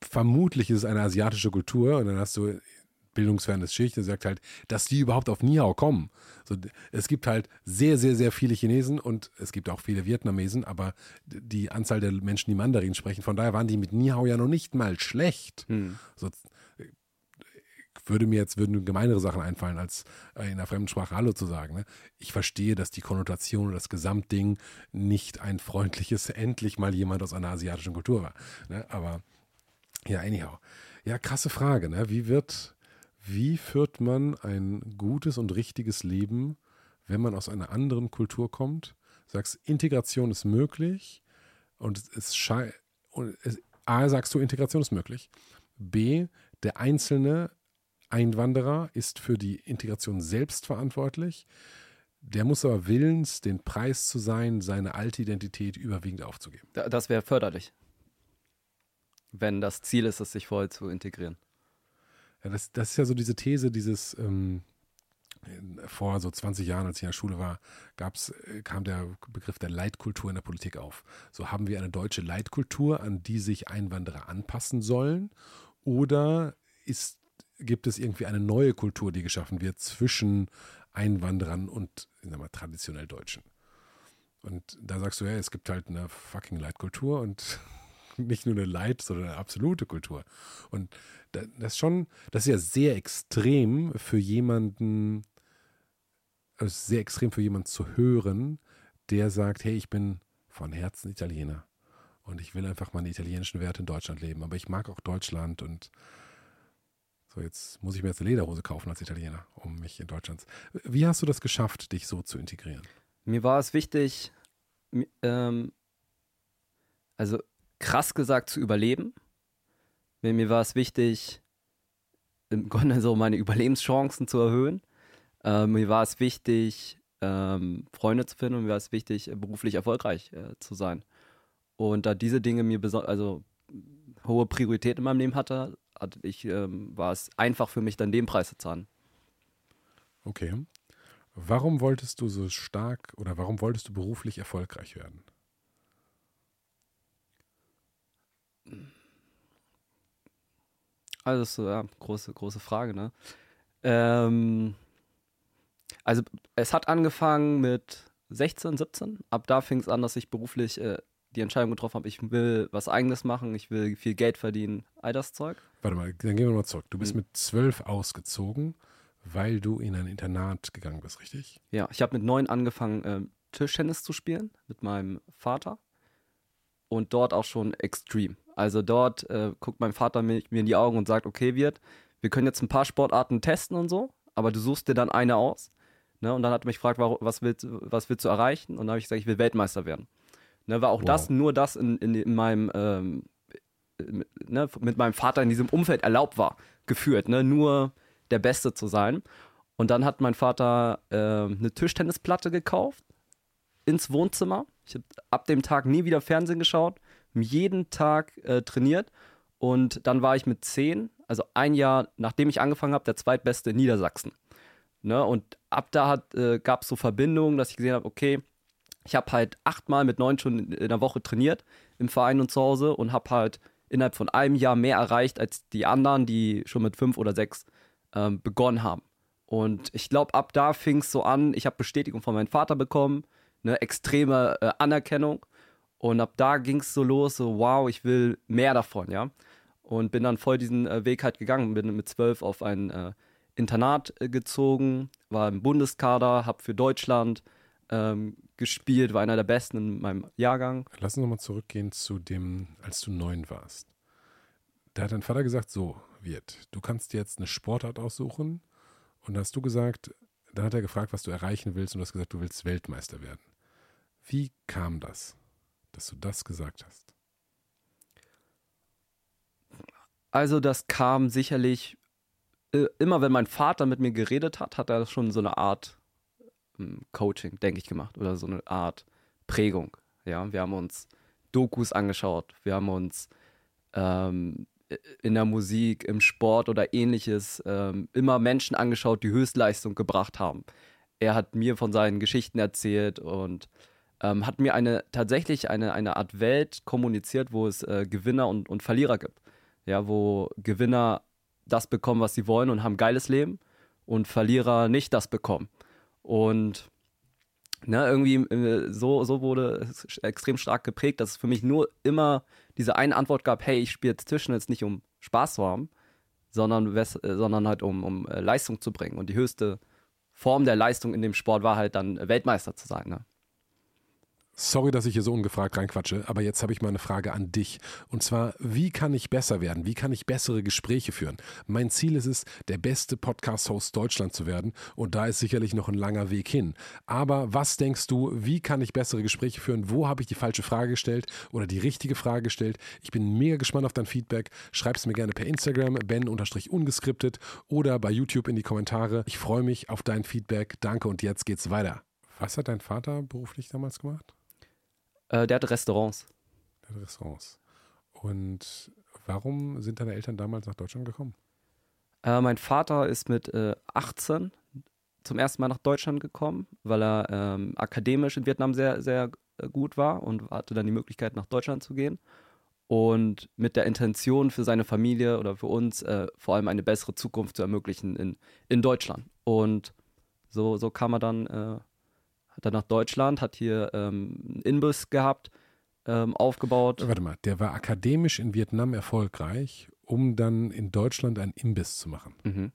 vermutlich ist es eine asiatische Kultur und dann hast du bildungsfernes Schicht, der sagt halt, dass die überhaupt auf Nihau kommen. So, es gibt halt sehr, sehr, sehr viele Chinesen und es gibt auch viele Vietnamesen, aber die Anzahl der Menschen, die Mandarin sprechen, von daher waren die mit Nihau ja noch nicht mal schlecht. Hm. So, würde mir jetzt würden gemeinere Sachen einfallen, als in einer fremden Sprache Hallo zu sagen. Ne? Ich verstehe, dass die Konnotation oder das Gesamtding nicht ein freundliches, endlich mal jemand aus einer asiatischen Kultur war. Ne? Aber ja, anyhow. Ja, krasse Frage. Ne? Wie wird, wie führt man ein gutes und richtiges Leben, wenn man aus einer anderen Kultur kommt? Sagst, Integration ist möglich und es scheint, A, sagst du, Integration ist möglich. B, der einzelne Einwanderer ist für die Integration selbst verantwortlich. Der muss aber willens, den Preis zu sein, seine alte Identität überwiegend aufzugeben. Das wäre förderlich. Wenn das Ziel ist, es sich voll zu integrieren. Ja, das, das ist ja so diese These, dieses, ähm, vor so 20 Jahren, als ich in der Schule war, gab's, äh, kam der Begriff der Leitkultur in der Politik auf. So haben wir eine deutsche Leitkultur, an die sich Einwanderer anpassen sollen? Oder ist, gibt es irgendwie eine neue Kultur, die geschaffen wird zwischen Einwanderern und mal, traditionell Deutschen? Und da sagst du, ja, es gibt halt eine fucking Leitkultur und nicht nur eine Leit, sondern eine absolute Kultur. Und das ist schon, das ist ja sehr extrem für jemanden, also sehr extrem für jemanden zu hören, der sagt, hey, ich bin von Herzen Italiener und ich will einfach meine italienischen Werte in Deutschland leben, aber ich mag auch Deutschland und so, jetzt muss ich mir jetzt eine Lederhose kaufen als Italiener, um mich in Deutschland. Wie hast du das geschafft, dich so zu integrieren? Mir war es wichtig, ähm, also krass gesagt zu überleben. Mir war es wichtig, im Grunde so meine Überlebenschancen zu erhöhen. Ähm, mir war es wichtig, ähm, Freunde zu finden und mir war es wichtig, beruflich erfolgreich äh, zu sein. Und da diese Dinge mir also hohe Priorität in meinem Leben hatte ich, ähm, war es einfach für mich, dann den Preis zu zahlen. Okay. Warum wolltest du so stark oder warum wolltest du beruflich erfolgreich werden? Also, das ist so, ja, große, große Frage, ne? Ähm, also, es hat angefangen mit 16, 17. Ab da fing es an, dass ich beruflich äh, die Entscheidung getroffen habe, ich will was Eigenes machen, ich will viel Geld verdienen, all das Zeug. Warte mal, dann gehen wir mal zurück. Du bist mhm. mit zwölf ausgezogen, weil du in ein Internat gegangen bist, richtig? Ja, ich habe mit neun angefangen, äh, Tischtennis zu spielen mit meinem Vater und dort auch schon extrem. Also dort äh, guckt mein Vater mir, mir in die Augen und sagt, okay, wird, wir können jetzt ein paar Sportarten testen und so, aber du suchst dir dann eine aus. Ne? Und dann hat er mich gefragt, was, willst, was willst du erreichen? Und dann habe ich gesagt, ich will Weltmeister werden. Ne, war auch wow. das, nur das in, in, in meinem, ähm, ne, mit meinem Vater in diesem Umfeld erlaubt war, geführt, ne? nur der Beste zu sein. Und dann hat mein Vater äh, eine Tischtennisplatte gekauft ins Wohnzimmer. Ich habe ab dem Tag nie wieder Fernsehen geschaut, jeden Tag äh, trainiert und dann war ich mit zehn, also ein Jahr nachdem ich angefangen habe, der zweitbeste in Niedersachsen. Ne? Und ab da äh, gab es so Verbindungen, dass ich gesehen habe, okay, ich habe halt achtmal mit neun schon in der Woche trainiert im Verein und zu Hause und habe halt innerhalb von einem Jahr mehr erreicht als die anderen, die schon mit fünf oder sechs ähm, begonnen haben. Und ich glaube, ab da fing es so an, ich habe Bestätigung von meinem Vater bekommen, eine extreme äh, Anerkennung. Und ab da ging es so los, so wow, ich will mehr davon, ja. Und bin dann voll diesen äh, Weg halt gegangen, bin mit zwölf auf ein äh, Internat äh, gezogen, war im Bundeskader, habe für Deutschland ähm, gespielt, war einer der besten in meinem Jahrgang. Lass uns nochmal zurückgehen zu dem, als du neun warst. Da hat dein Vater gesagt, so wird, du kannst jetzt eine Sportart aussuchen. Und hast du gesagt, dann hat er gefragt, was du erreichen willst und du hast gesagt, du willst Weltmeister werden. Wie kam das? dass du das gesagt hast? Also das kam sicherlich äh, immer, wenn mein Vater mit mir geredet hat, hat er schon so eine Art Coaching, denke ich, gemacht oder so eine Art Prägung. Ja, wir haben uns Dokus angeschaut, wir haben uns ähm, in der Musik, im Sport oder ähnliches ähm, immer Menschen angeschaut, die Höchstleistung gebracht haben. Er hat mir von seinen Geschichten erzählt und ähm, hat mir eine tatsächlich eine, eine Art Welt kommuniziert, wo es äh, Gewinner und, und Verlierer gibt. Ja, wo Gewinner das bekommen, was sie wollen und haben geiles Leben und Verlierer nicht das bekommen. Und ne, irgendwie äh, so, so wurde es extrem stark geprägt, dass es für mich nur immer diese eine Antwort gab, hey, ich spiele jetzt jetzt nicht um Spaß zu haben, sondern, äh, sondern halt um, um äh, Leistung zu bringen. Und die höchste Form der Leistung in dem Sport war halt dann Weltmeister zu sein. Ne? Sorry, dass ich hier so ungefragt reinquatsche, aber jetzt habe ich mal eine Frage an dich. Und zwar, wie kann ich besser werden? Wie kann ich bessere Gespräche führen? Mein Ziel ist es, der beste Podcast-Host Deutschland zu werden. Und da ist sicherlich noch ein langer Weg hin. Aber was denkst du, wie kann ich bessere Gespräche führen? Wo habe ich die falsche Frage gestellt oder die richtige Frage gestellt? Ich bin mega gespannt auf dein Feedback. Schreib es mir gerne per Instagram, ben-ungeskriptet oder bei YouTube in die Kommentare. Ich freue mich auf dein Feedback. Danke und jetzt geht's weiter. Was hat dein Vater beruflich damals gemacht? Äh, der hat Restaurants. Der hat Restaurants. Und warum sind deine Eltern damals nach Deutschland gekommen? Äh, mein Vater ist mit äh, 18 zum ersten Mal nach Deutschland gekommen, weil er ähm, akademisch in Vietnam sehr, sehr äh, gut war und hatte dann die Möglichkeit, nach Deutschland zu gehen. Und mit der Intention für seine Familie oder für uns äh, vor allem eine bessere Zukunft zu ermöglichen in, in Deutschland. Und so, so kam er dann, äh, er nach Deutschland, hat hier ähm, einen Inbus gehabt, ähm, aufgebaut. Warte mal, der war akademisch in Vietnam erfolgreich, um dann in Deutschland einen Imbiss zu machen. Mhm.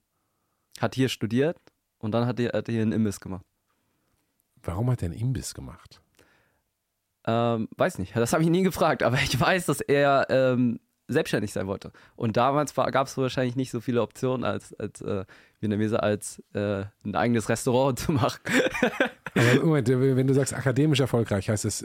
Hat hier studiert und dann hat er, hat er hier einen Imbiss gemacht. Warum hat er einen Imbiss gemacht? Ähm, weiß nicht, das habe ich nie gefragt, aber ich weiß, dass er ähm, selbstständig sein wollte. Und damals gab es wahrscheinlich nicht so viele Optionen, als, als äh, Vietnamese als äh, ein eigenes Restaurant zu machen. Aber Moment, wenn du sagst akademisch erfolgreich, heißt es,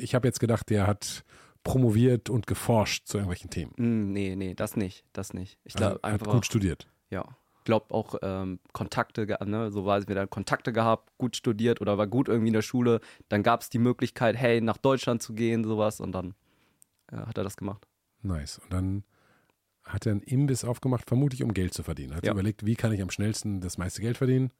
ich habe jetzt gedacht, der hat promoviert und geforscht zu irgendwelchen Themen. Mm, nee, nee, das nicht, das nicht. Ich Also glaube einfach. hat gut studiert. Ja. Glaube auch ähm, Kontakte, ne? so war es wieder Kontakte gehabt, gut studiert oder war gut irgendwie in der Schule. Dann gab es die Möglichkeit, hey, nach Deutschland zu gehen, sowas und dann äh, hat er das gemacht. Nice. Und dann hat er einen Imbiss aufgemacht, vermutlich um Geld zu verdienen. Hat Ja. überlegt, wie kann ich am schnellsten das meiste Geld verdienen?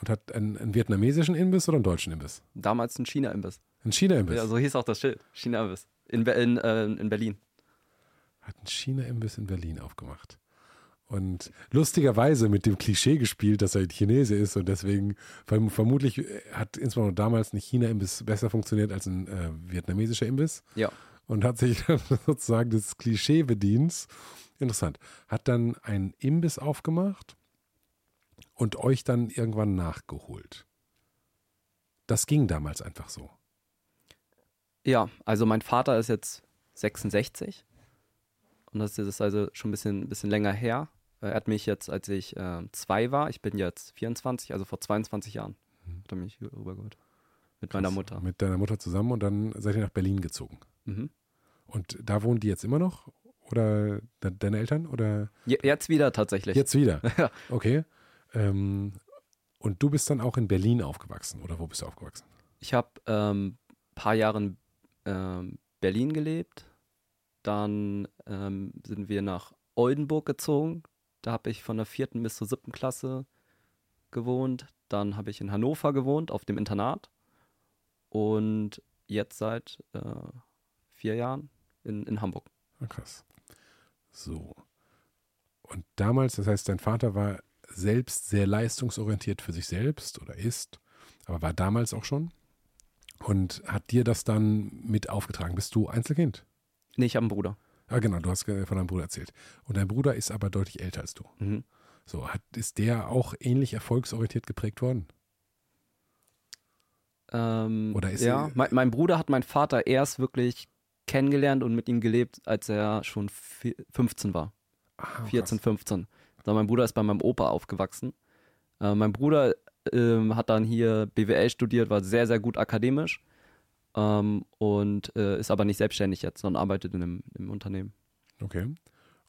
Und hat einen, einen vietnamesischen Imbiss oder einen deutschen Imbiss? Damals ein China-Imbiss. Einen China-Imbiss. Ja, so hieß auch das Schild. China-Imbiss. In, in, äh, in Berlin. Hat einen China-Imbiss in Berlin aufgemacht. Und lustigerweise mit dem Klischee gespielt, dass er ein Chinese ist und deswegen verm- vermutlich äh, hat insbesondere damals ein China-Imbiss besser funktioniert als ein äh, vietnamesischer Imbiss Ja. und hat sich dann sozusagen des Klischee bedient. Interessant. Hat dann einen Imbiss aufgemacht und euch dann irgendwann nachgeholt. Das ging damals einfach so. Ja, also mein Vater ist jetzt 66 und das ist also schon ein bisschen, bisschen länger her. Er hat mich jetzt, als ich äh, zwei war, ich bin jetzt 24, also vor 22 Jahren, hat er mich rübergeholt. Mit meiner Krass. Mutter. Mit deiner Mutter zusammen und dann seid ihr nach Berlin gezogen. Mhm. Und da wohnen die jetzt immer noch? Oder de deine Eltern? Oder Je, jetzt wieder tatsächlich. jetzt wieder? Okay. Ähm, und du bist dann auch in Berlin aufgewachsen? Oder wo bist du aufgewachsen? Ich habe ein ähm, paar Jahre in ähm, Berlin gelebt. Dann ähm, sind wir nach Oldenburg gezogen. Da habe ich von der vierten bis zur siebten Klasse gewohnt. Dann habe ich in Hannover gewohnt, auf dem Internat. Und jetzt seit äh, vier Jahren in, in Hamburg. Ah, krass. So. Und damals, das heißt, dein Vater war selbst sehr leistungsorientiert für sich selbst oder ist, aber war damals auch schon und hat dir das dann mit aufgetragen. Bist du Einzelkind? Nee, ich habe einen Bruder. Ah, genau, du hast von deinem Bruder erzählt. Und dein Bruder ist aber deutlich älter als du. Mhm. So, hat, ist der auch ähnlich erfolgsorientiert geprägt worden? Ähm, Oder ist ja, mein, mein Bruder hat meinen Vater erst wirklich kennengelernt und mit ihm gelebt, als er schon vi- 15 war. Ah, 14, krass. 15. So, mein Bruder ist bei meinem Opa aufgewachsen. Äh, mein Bruder ähm, hat dann hier BWL studiert, war sehr, sehr gut akademisch ähm, und äh, ist aber nicht selbstständig jetzt, sondern arbeitet in einem, Unternehmen. Okay.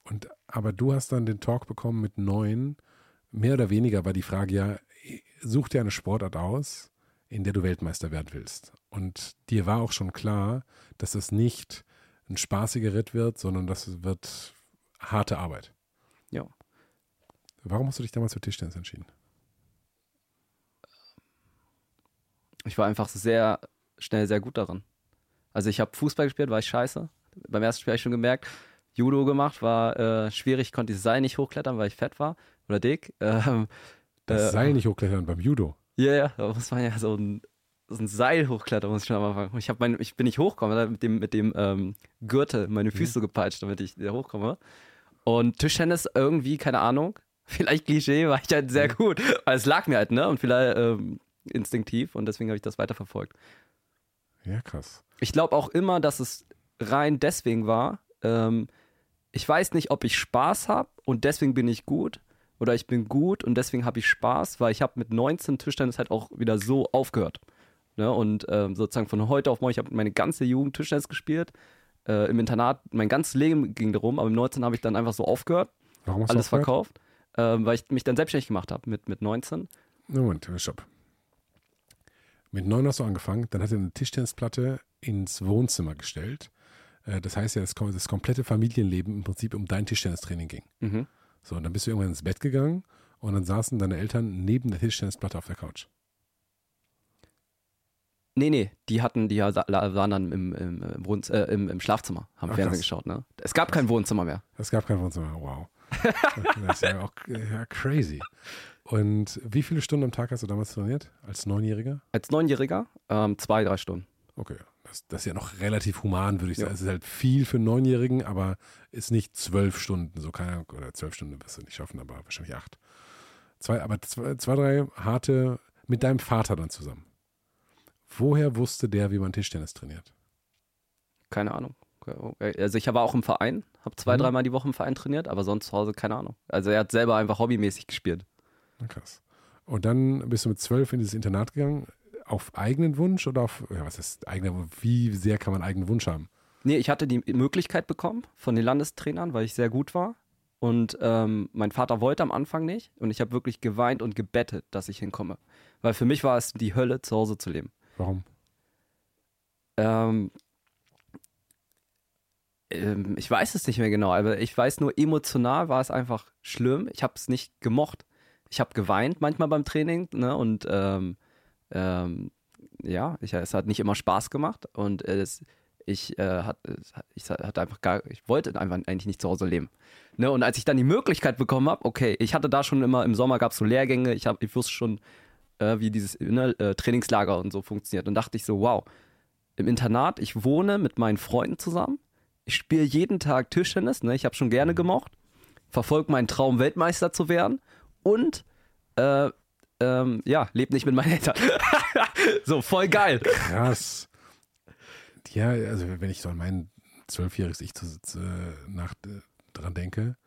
Und aber du hast dann den Talk bekommen mit neun. Mehr oder weniger war die Frage ja, such dir eine Sportart aus, in der du Weltmeister werden willst. Und dir war auch schon klar, dass es nicht ein spaßiger Ritt wird, sondern das wird harte Arbeit. Warum hast du dich damals für Tischtennis entschieden? Ich war einfach sehr schnell sehr gut darin. Also ich habe Fußball gespielt, war ich scheiße. Beim ersten Spiel habe ich schon gemerkt, Judo gemacht, war äh, schwierig, konnte das Seil nicht hochklettern, weil ich fett war oder dick. Ähm, Das äh, Seil nicht hochklettern beim Judo. Ja, ja, da muss man ja so ein, so ein Seil hochklettern, muss ich schon am Anfang. Ich, mein, ich bin nicht hochgekommen, mit dem, mit dem ähm, Gürtel meine Füße so gepeitscht, damit ich da hochkomme. Und Tischtennis irgendwie, keine Ahnung, vielleicht Klischee, war ich halt sehr gut. Aber es lag mir halt, ne? Und vielleicht ähm, instinktiv und deswegen habe ich das weiterverfolgt. Ja, krass. Ich glaube auch immer, dass es rein deswegen war. Ähm, ich weiß nicht, ob ich Spaß habe und deswegen bin ich gut oder ich bin gut und deswegen habe ich Spaß, weil ich habe mit 19 Tischtennis halt auch wieder so aufgehört. Ne? Und ähm, sozusagen von heute auf morgen, ich habe meine ganze Jugend Tischtennis gespielt. Äh, Im Internat, mein ganzes Leben ging darum, aber im 19 habe ich dann einfach so aufgehört, Warum hast alles du aufgehört? verkauft, ähm, weil ich mich dann selbstständig gemacht habe mit, mit 19. Moment, stopp. Mit neun hast du angefangen, dann hat er eine Tischtennisplatte ins Wohnzimmer gestellt. Äh, Das heißt ja, dass das komplette Familienleben im Prinzip um dein Tischtennistraining ging. Mhm. So, und dann bist du irgendwann ins Bett gegangen und dann saßen deine Eltern neben der Tischtennisplatte auf der Couch. Nee, nee, die hatten, die waren dann im, im, im, Wohnz äh, im, im Schlafzimmer, haben Ach, Fernsehen krass. geschaut. Ne? Es gab kein Wohnzimmer mehr. Es gab kein Wohnzimmer, wow. das ist ja auch ja, crazy. Und wie viele Stunden am Tag hast du damals trainiert, als Neunjähriger? Als Neunjähriger ähm, zwei, drei Stunden. Okay, das, das, ist ja noch relativ human, würde ich sagen. Es ist halt viel für einen Neunjährigen, aber ist nicht zwölf Stunden. So keine oder zwölf Stunden wirst du nicht schaffen, aber wahrscheinlich acht. Zwei, aber zwei, zwei, drei harte mit deinem Vater dann zusammen. Woher wusste der, wie man Tischtennis trainiert? Keine Ahnung. Also ich war auch im Verein, habe zwei, mhm. dreimal die Woche im Verein trainiert, aber sonst zu Hause keine Ahnung. Also er hat selber einfach hobbymäßig gespielt. Na krass. Und dann bist du mit zwölf in dieses Internat gegangen, auf eigenen Wunsch oder auf, ja, was ist eigener Wunsch? Wie sehr kann man eigenen Wunsch haben? Nee, ich hatte die Möglichkeit bekommen von den Landestrainern, weil ich sehr gut war. Und ähm, mein Vater wollte am Anfang nicht. Und ich habe wirklich geweint und gebettet, dass ich hinkomme. Weil für mich war es die Hölle, zu Hause zu leben. Warum? Ähm, ähm, ich weiß es nicht mehr genau, aber ich weiß nur, emotional war es einfach schlimm. Ich habe es nicht gemocht. Ich habe geweint manchmal beim Training ne, und ähm, ähm, ja, ich, es hat nicht immer Spaß gemacht und es, ich, äh, hat, ich hatte einfach gar, ich wollte einfach eigentlich nicht zu Hause leben. Ne, und als ich dann die Möglichkeit bekommen habe, okay, ich hatte da schon immer, im Sommer gab es so Lehrgänge, ich, hab, ich wusste schon, äh, wie dieses ne, äh, Trainingslager und so funktioniert. Und dachte ich so, wow, im Internat, ich wohne mit meinen Freunden zusammen, ich spiele jeden Tag Tischtennis, ne, ich habe schon gerne gemocht, verfolge meinen Traum, Weltmeister zu werden und äh, ähm, ja, lebe nicht mit meinen Eltern. so, voll geil. Krass. Ja, also wenn ich so an mein zwölfjähriges Ich zu, zu, nach, dran denke,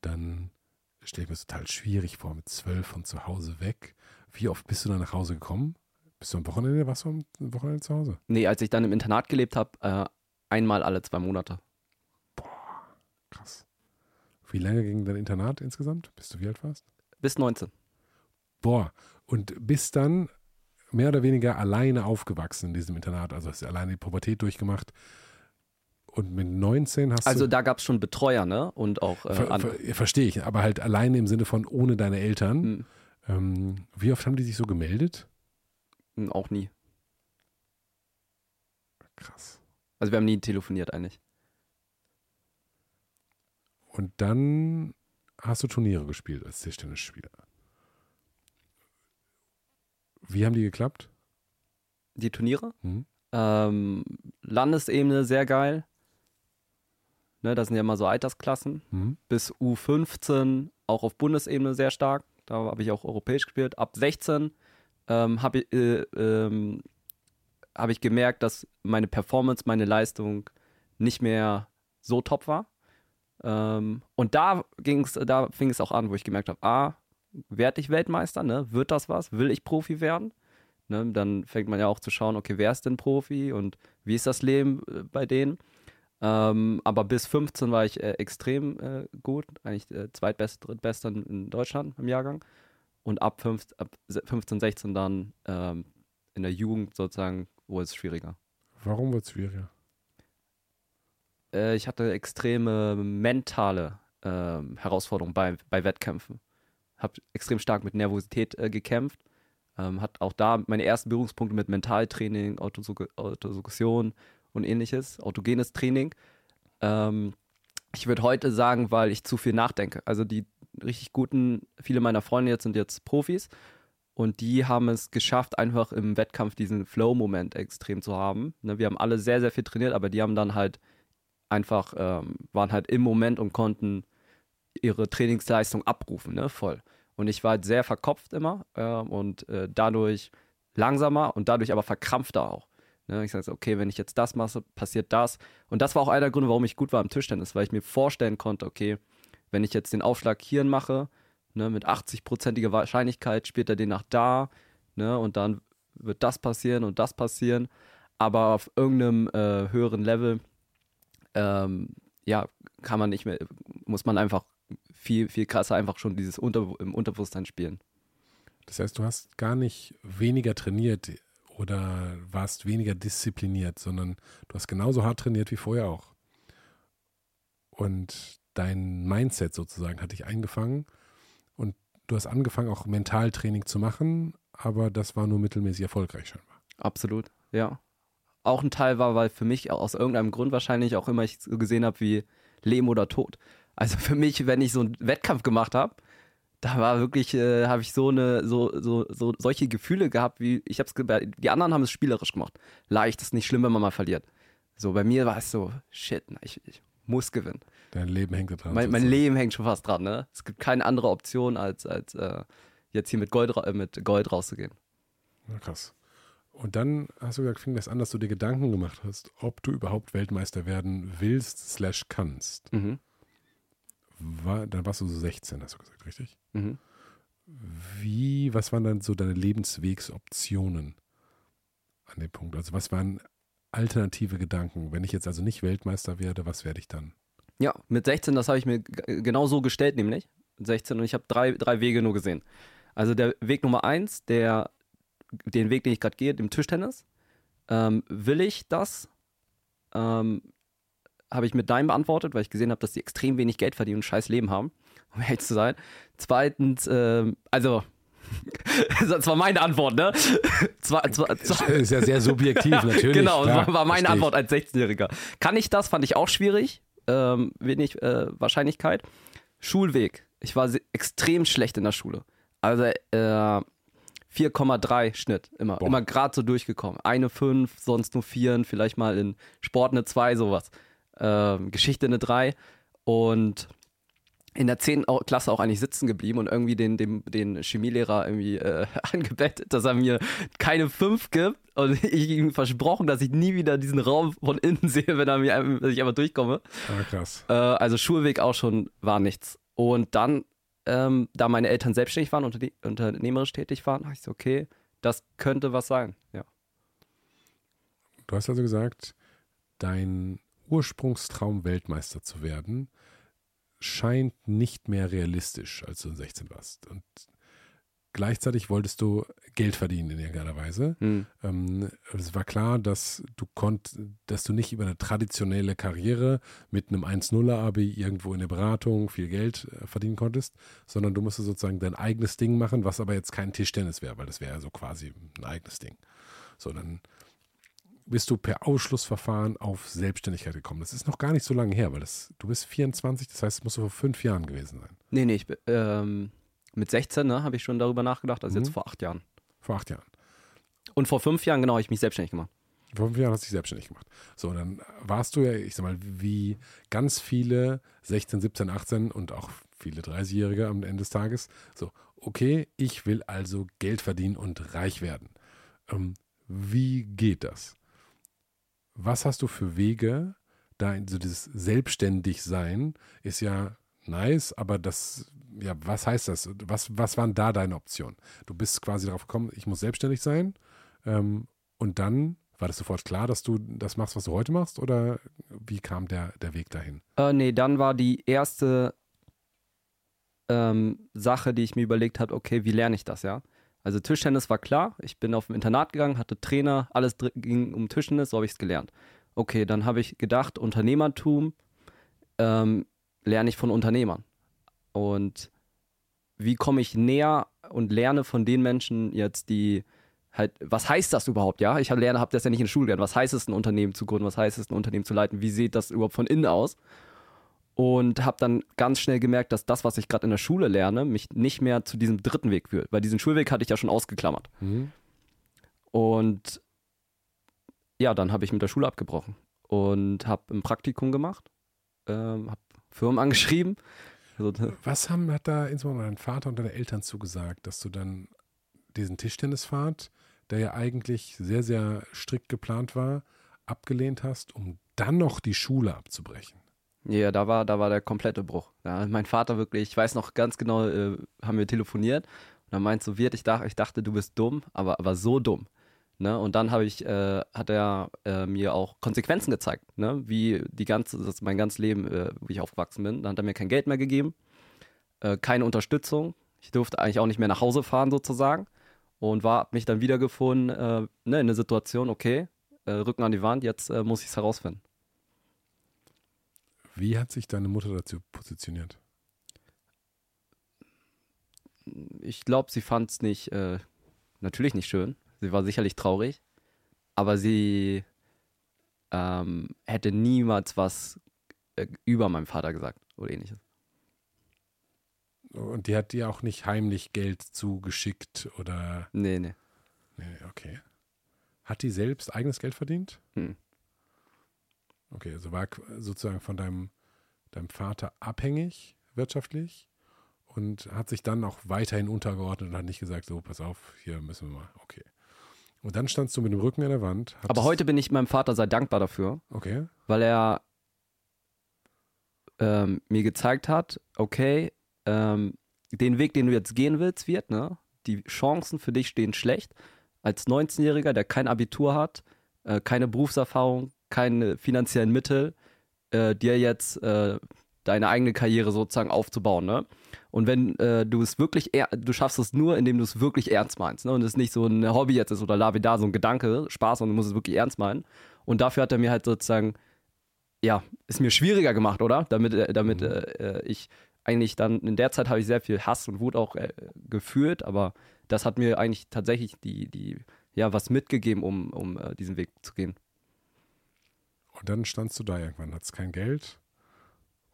dann stelle ich mir das total schwierig vor, mit zwölf von zu Hause weg. Wie oft bist du dann nach Hause gekommen? Bist du am Wochenende, warst du am Wochenende zu Hause? Nee, als ich dann im Internat gelebt habe, äh, einmal alle zwei Monate. Krass. Wie lange ging dein Internat insgesamt? Bist du wie alt warst? Bis 19. Boah, und bist dann mehr oder weniger alleine aufgewachsen in diesem Internat, also hast du alleine die Pubertät durchgemacht. Und mit 19 hast also du. Also da gab es schon Betreuer, ne? Und auch. Äh, ver, ver, Verstehe ich, aber halt alleine im Sinne von ohne deine Eltern. Mhm. Ähm, wie oft haben die sich so gemeldet? Hm, auch nie. Krass. Also wir haben nie telefoniert eigentlich. Und dann hast du Turniere gespielt als Tischtennisspieler. Wie haben die geklappt? Die Turniere? Mhm. Ähm, Landesebene sehr geil. Ne, das sind ja immer so Altersklassen. Mhm. Bis U15 auch auf Bundesebene sehr stark. Da habe ich auch europäisch gespielt. Ab 16 ähm, habe ich, äh, ähm, hab ich gemerkt, dass meine Performance, meine Leistung nicht mehr so top war. Ähm, und da ging's, da fing es auch an, wo ich gemerkt habe, ah, werde ich Weltmeister, ne? Wird das was? Will ich Profi werden? Ne? Dann fängt man ja auch zu schauen, okay, wer ist denn Profi und wie ist das Leben äh, bei denen? Ähm, aber bis 15 war ich äh, extrem äh, gut, eigentlich äh, zweitbest, drittbester in Deutschland im Jahrgang. Und ab, 15, ab 15 16 dann ähm, in der Jugend sozusagen wurde es schwieriger. Warum wurde es schwieriger? Äh, ich hatte extreme mentale ähm, Herausforderungen bei, bei Wettkämpfen habe extrem stark mit Nervosität äh, gekämpft. Ähm, hat auch da meine ersten Berührungspunkte mit Mentaltraining, Autosug Autosuggestion und ähnliches, autogenes Training. Ähm, ich würde heute sagen, weil ich zu viel nachdenke. Also die richtig guten, viele meiner Freunde jetzt sind jetzt Profis und die haben es geschafft, einfach im Wettkampf diesen Flow-Moment extrem zu haben. Ne, wir haben alle sehr, sehr viel trainiert, aber die haben dann halt einfach, ähm, waren halt im Moment und konnten ihre Trainingsleistung abrufen, ne, voll. Und ich war halt sehr verkopft immer äh, und äh, dadurch langsamer und dadurch aber verkrampfter auch. Ne? Ich sage, okay, wenn ich jetzt das mache, passiert das. Und das war auch einer der Gründe, warum ich gut war im Tischtennis, weil ich mir vorstellen konnte, okay, wenn ich jetzt den Aufschlag hier mache, ne, mit 80-prozentiger Wahrscheinlichkeit spielt er den nach da, ne, und dann wird das passieren und das passieren. Aber auf irgendeinem äh, höheren Level, ähm, ja, kann man nicht mehr, muss man einfach viel, viel krasser einfach schon dieses Unter im Unterbewusstsein spielen. Das heißt, du hast gar nicht weniger trainiert oder warst weniger diszipliniert, sondern du hast genauso hart trainiert wie vorher auch. Und dein Mindset sozusagen hat dich eingefangen und du hast angefangen, auch Mentaltraining zu machen, aber das war nur mittelmäßig erfolgreich scheinbar. Absolut, ja. Auch ein Teil war, weil für mich aus irgendeinem Grund wahrscheinlich auch immer ich so gesehen habe wie Leben oder Tod. Also für mich, wenn ich so einen Wettkampf gemacht habe, da war wirklich, äh, habe ich so eine, so, so, so solche Gefühle gehabt, wie ich habe es, die anderen haben es spielerisch gemacht. Leicht ist nicht schlimm, wenn man mal verliert. So bei mir war es so, shit, ich, ich muss gewinnen. Dein Leben hängt dran. Mein, mein Leben hängt schon fast dran, ne? Es gibt keine andere Option, als, als äh, jetzt hier mit Gold, äh, mit Gold rauszugehen. Na krass. Und dann hast du gesagt, fing das an, dass du dir Gedanken gemacht hast, ob du überhaupt Weltmeister werden willst, slash kannst. Mhm. War, dann warst du so 16, hast du gesagt, richtig? Mhm. Wie, was waren dann so deine Lebenswegsoptionen an dem Punkt? Also was waren alternative Gedanken? Wenn ich jetzt also nicht Weltmeister werde, was werde ich dann? Ja, mit 16, das habe ich mir genau so gestellt, nämlich. Mit 16 und ich habe drei, drei Wege nur gesehen. Also der Weg Nummer eins, der, den Weg, den ich gerade gehe, dem Tischtennis. Ähm, will ich das? Ähm, habe ich mit Nein beantwortet, weil ich gesehen habe, dass die extrem wenig Geld verdienen und ein scheiß Leben haben, um ehrlich zu sein. Zweitens, ähm, also das war meine Antwort, ne? Zwar, zwar, zwar ist ja sehr subjektiv, natürlich. genau, klar, war meine Antwort als 16-Jähriger. Kann ich das? Fand ich auch schwierig. Ähm, wenig äh, Wahrscheinlichkeit. Schulweg. Ich war extrem schlecht in der Schule. Also äh, 4,3 Schnitt immer. Boah. Immer gerade so durchgekommen. Eine 5, sonst nur 4, vielleicht mal in Sport eine 2, sowas. Ähm, Geschichte eine 3. Und in der 10. Klasse auch eigentlich sitzen geblieben und irgendwie den, den, den Chemielehrer irgendwie äh, angebettet, dass er mir keine 5 gibt und ich ihm versprochen, dass ich nie wieder diesen Raum von innen sehe, wenn er mir, dass ich einfach durchkomme. Ah, krass. Äh, also Schulweg auch schon war nichts. Und dann, ähm, da meine Eltern selbstständig waren und unternehmerisch tätig waren, habe ich so, okay, das könnte was sein, ja. Du hast also gesagt, dein Ursprungstraum Weltmeister zu werden, scheint nicht mehr realistisch, als du 16 warst. Und gleichzeitig wolltest du Geld verdienen in irgendeiner Weise. Mhm. Ähm, es war klar, dass du konnt, dass du nicht über eine traditionelle Karriere mit einem 1-0-Abi irgendwo in der Beratung viel Geld äh, verdienen konntest, sondern du musstest sozusagen dein eigenes Ding machen, was aber jetzt kein Tischtennis wäre, weil das wäre ja so quasi ein eigenes Ding. So, dann bist du per Ausschlussverfahren auf Selbstständigkeit gekommen. Das ist noch gar nicht so lange her, weil das, du bist 24, das heißt, es muss vor fünf Jahren gewesen sein. Nee, nee, ich, ähm, mit 16 ne, habe ich schon darüber nachgedacht, also mhm. jetzt vor acht Jahren. Vor acht Jahren. Und vor fünf Jahren, genau, habe ich mich selbstständig gemacht. Vor fünf Jahren hast du dich selbstständig gemacht. So, dann warst du ja, ich sag mal, wie ganz viele 16, 17, 18 und auch viele 30-Jährige am Ende des Tages. So, okay, ich will also Geld verdienen und reich werden. Ähm, wie geht das? was hast du für Wege, da so dieses Selbstständigsein ist ja nice, aber das, ja, was heißt das? Was, was waren da deine Optionen? Du bist quasi darauf gekommen, ich muss selbstständig sein ähm, und dann war das sofort klar, dass du das machst, was du heute machst oder wie kam der, der Weg dahin? Äh, nee, dann war die erste ähm, Sache, die ich mir überlegt habe, okay, wie lerne ich das, ja? Also Tischtennis war klar. Ich bin auf ein Internat gegangen, hatte Trainer, alles ging um Tischtennis, so habe ich es gelernt. Okay, dann habe ich gedacht, Unternehmertum ähm, lerne ich von Unternehmern. Und wie komme ich näher und lerne von den Menschen jetzt, die halt, was heißt das überhaupt, ja? Ich habe hab das ja nicht in der Schule gelernt. Was heißt es, ein Unternehmen zu gründen? Was heißt es, ein Unternehmen zu leiten? Wie sieht das überhaupt von innen aus? und habe dann ganz schnell gemerkt, dass das, was ich gerade in der Schule lerne, mich nicht mehr zu diesem dritten Weg führt, weil diesen Schulweg hatte ich ja schon ausgeklammert. Mhm. Und ja, dann habe ich mit der Schule abgebrochen und habe ein Praktikum gemacht, ähm, habe Firmen angeschrieben. Also, was haben, hat da insbesondere dein Vater und deine Eltern zugesagt, dass du dann diesen Tischtennisfahrt, der ja eigentlich sehr, sehr strikt geplant war, abgelehnt hast, um dann noch die Schule abzubrechen? Ja, da war, da war der komplette Bruch. Ja, mein Vater wirklich, ich weiß noch ganz genau, äh, haben wir telefoniert und er meint so, Wirt, ich dachte, ich dachte, du bist dumm, aber, aber so dumm. Ne? Und dann habe ich, äh, hat er äh, mir auch Konsequenzen gezeigt, ne? wie die ganze, das mein ganzes Leben, äh, wie ich aufgewachsen bin. Dann hat er mir kein Geld mehr gegeben, äh, keine Unterstützung. Ich durfte eigentlich auch nicht mehr nach Hause fahren sozusagen und war mich dann wiedergefunden äh, ne, in der Situation, okay, Rücken an die Wand, jetzt muss ich es herausfinden. Wie hat sich deine Mutter dazu positioniert? ich glaube, sie fand es nicht, äh, natürlich nicht schön. Sie war sicherlich traurig, aber sie ähm, hätte niemals was äh, über meinem Vater gesagt oder ähnliches. Und die hat dir auch nicht heimlich Geld zugeschickt oder. Nee, nee. Nee, okay. Hat die selbst eigenes Geld verdient? Hm. Okay, also war sozusagen von deinem, deinem Vater abhängig wirtschaftlich und hat sich dann auch weiterhin untergeordnet und hat nicht gesagt, so, pass auf, hier müssen wir mal. Okay. Und dann standst du mit dem Rücken an der Wand. Aber heute bin ich meinem Vater sehr dankbar dafür, Okay. weil er ähm, mir gezeigt hat, okay, ähm, den Weg, den du jetzt gehen willst, wird, ne? Die Chancen für dich stehen schlecht. Als 19-Jähriger, der kein Abitur hat, äh, keine Berufserfahrung, keine finanziellen Mittel, äh, dir jetzt äh, deine eigene Karriere sozusagen aufzubauen, ne? Und wenn äh, du es wirklich, du schaffst es nur, indem du es wirklich ernst meinst, ne? Und es nicht so ein Hobby jetzt ist oder Lavida, so ein Gedanke, Spaß, und du musst es wirklich ernst meinen. Und dafür hat er mir halt sozusagen, ja, ist mir schwieriger gemacht, oder? Damit, äh, damit äh, äh, ich eigentlich dann, in der Zeit habe ich sehr viel Hass und Wut auch äh, gefühlt, aber das hat mir eigentlich tatsächlich die, die, ja, was mitgegeben, um, um äh, diesen Weg zu gehen. Und dann standst du da irgendwann, hattest kein Geld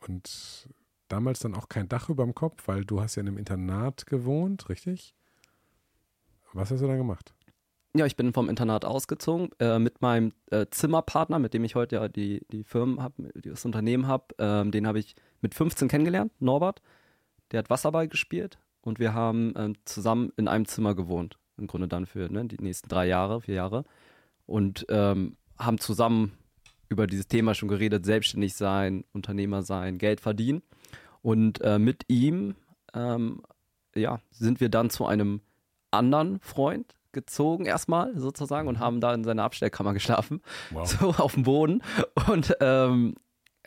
und damals dann auch kein Dach über dem Kopf, weil du hast ja in einem Internat gewohnt, richtig? Was hast du dann gemacht? Ja, ich bin vom Internat ausgezogen äh, mit meinem äh, Zimmerpartner, mit dem ich heute ja die, die Firmen habe, das Unternehmen habe. Ähm, den habe ich mit 15 kennengelernt, Norbert. Der hat Wasserball gespielt und wir haben ähm, zusammen in einem Zimmer gewohnt. Im Grunde dann für ne, die nächsten drei Jahre, vier Jahre. Und ähm, haben zusammen über dieses Thema schon geredet, selbstständig sein, Unternehmer sein, Geld verdienen. Und äh, mit ihm ähm, ja, sind wir dann zu einem anderen Freund gezogen erstmal sozusagen und haben da in seiner Abstellkammer geschlafen, Wow. so auf dem Boden. Und ähm,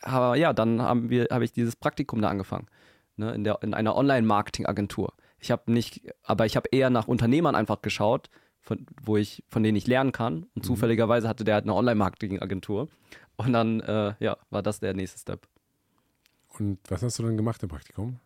aber ja, dann haben wir, habe ich dieses Praktikum da angefangen, ne, in, der, in einer Online-Marketing-Agentur. Ich habe nicht, aber ich habe eher nach Unternehmern einfach geschaut, von, wo ich, von denen ich lernen kann. Und zufälligerweise hatte der halt eine Online-Marketing-Agentur. Und dann, äh, ja, war das der nächste Step. Und was hast du dann gemacht im Praktikum?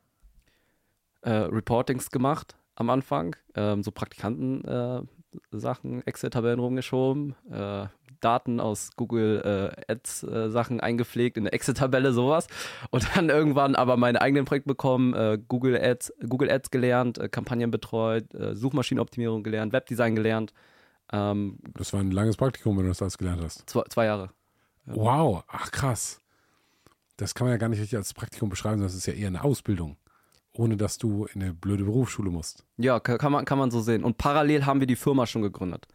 äh, Reportings gemacht am Anfang, ähm, so Praktikanten-Sachen, äh, Excel-Tabellen rumgeschoben, äh, Daten aus Google äh, Ads-Sachen eingepflegt in eine Excel-Tabelle, sowas. Und dann irgendwann aber mein eigenes Projekt bekommen, äh, Google Ads, Google Ads gelernt, äh, Kampagnen betreut, äh, Suchmaschinenoptimierung gelernt, Webdesign gelernt. Ähm, Das war ein langes Praktikum, wenn du das alles gelernt hast. zwei, zwei Jahre. Wow, ach krass. Das kann man ja gar nicht richtig als Praktikum beschreiben, sondern das ist ja eher eine Ausbildung. Ohne dass du in eine blöde Berufsschule musst. Ja, ka- kann man, kann man so sehen. Und parallel haben wir die Firma schon gegründet.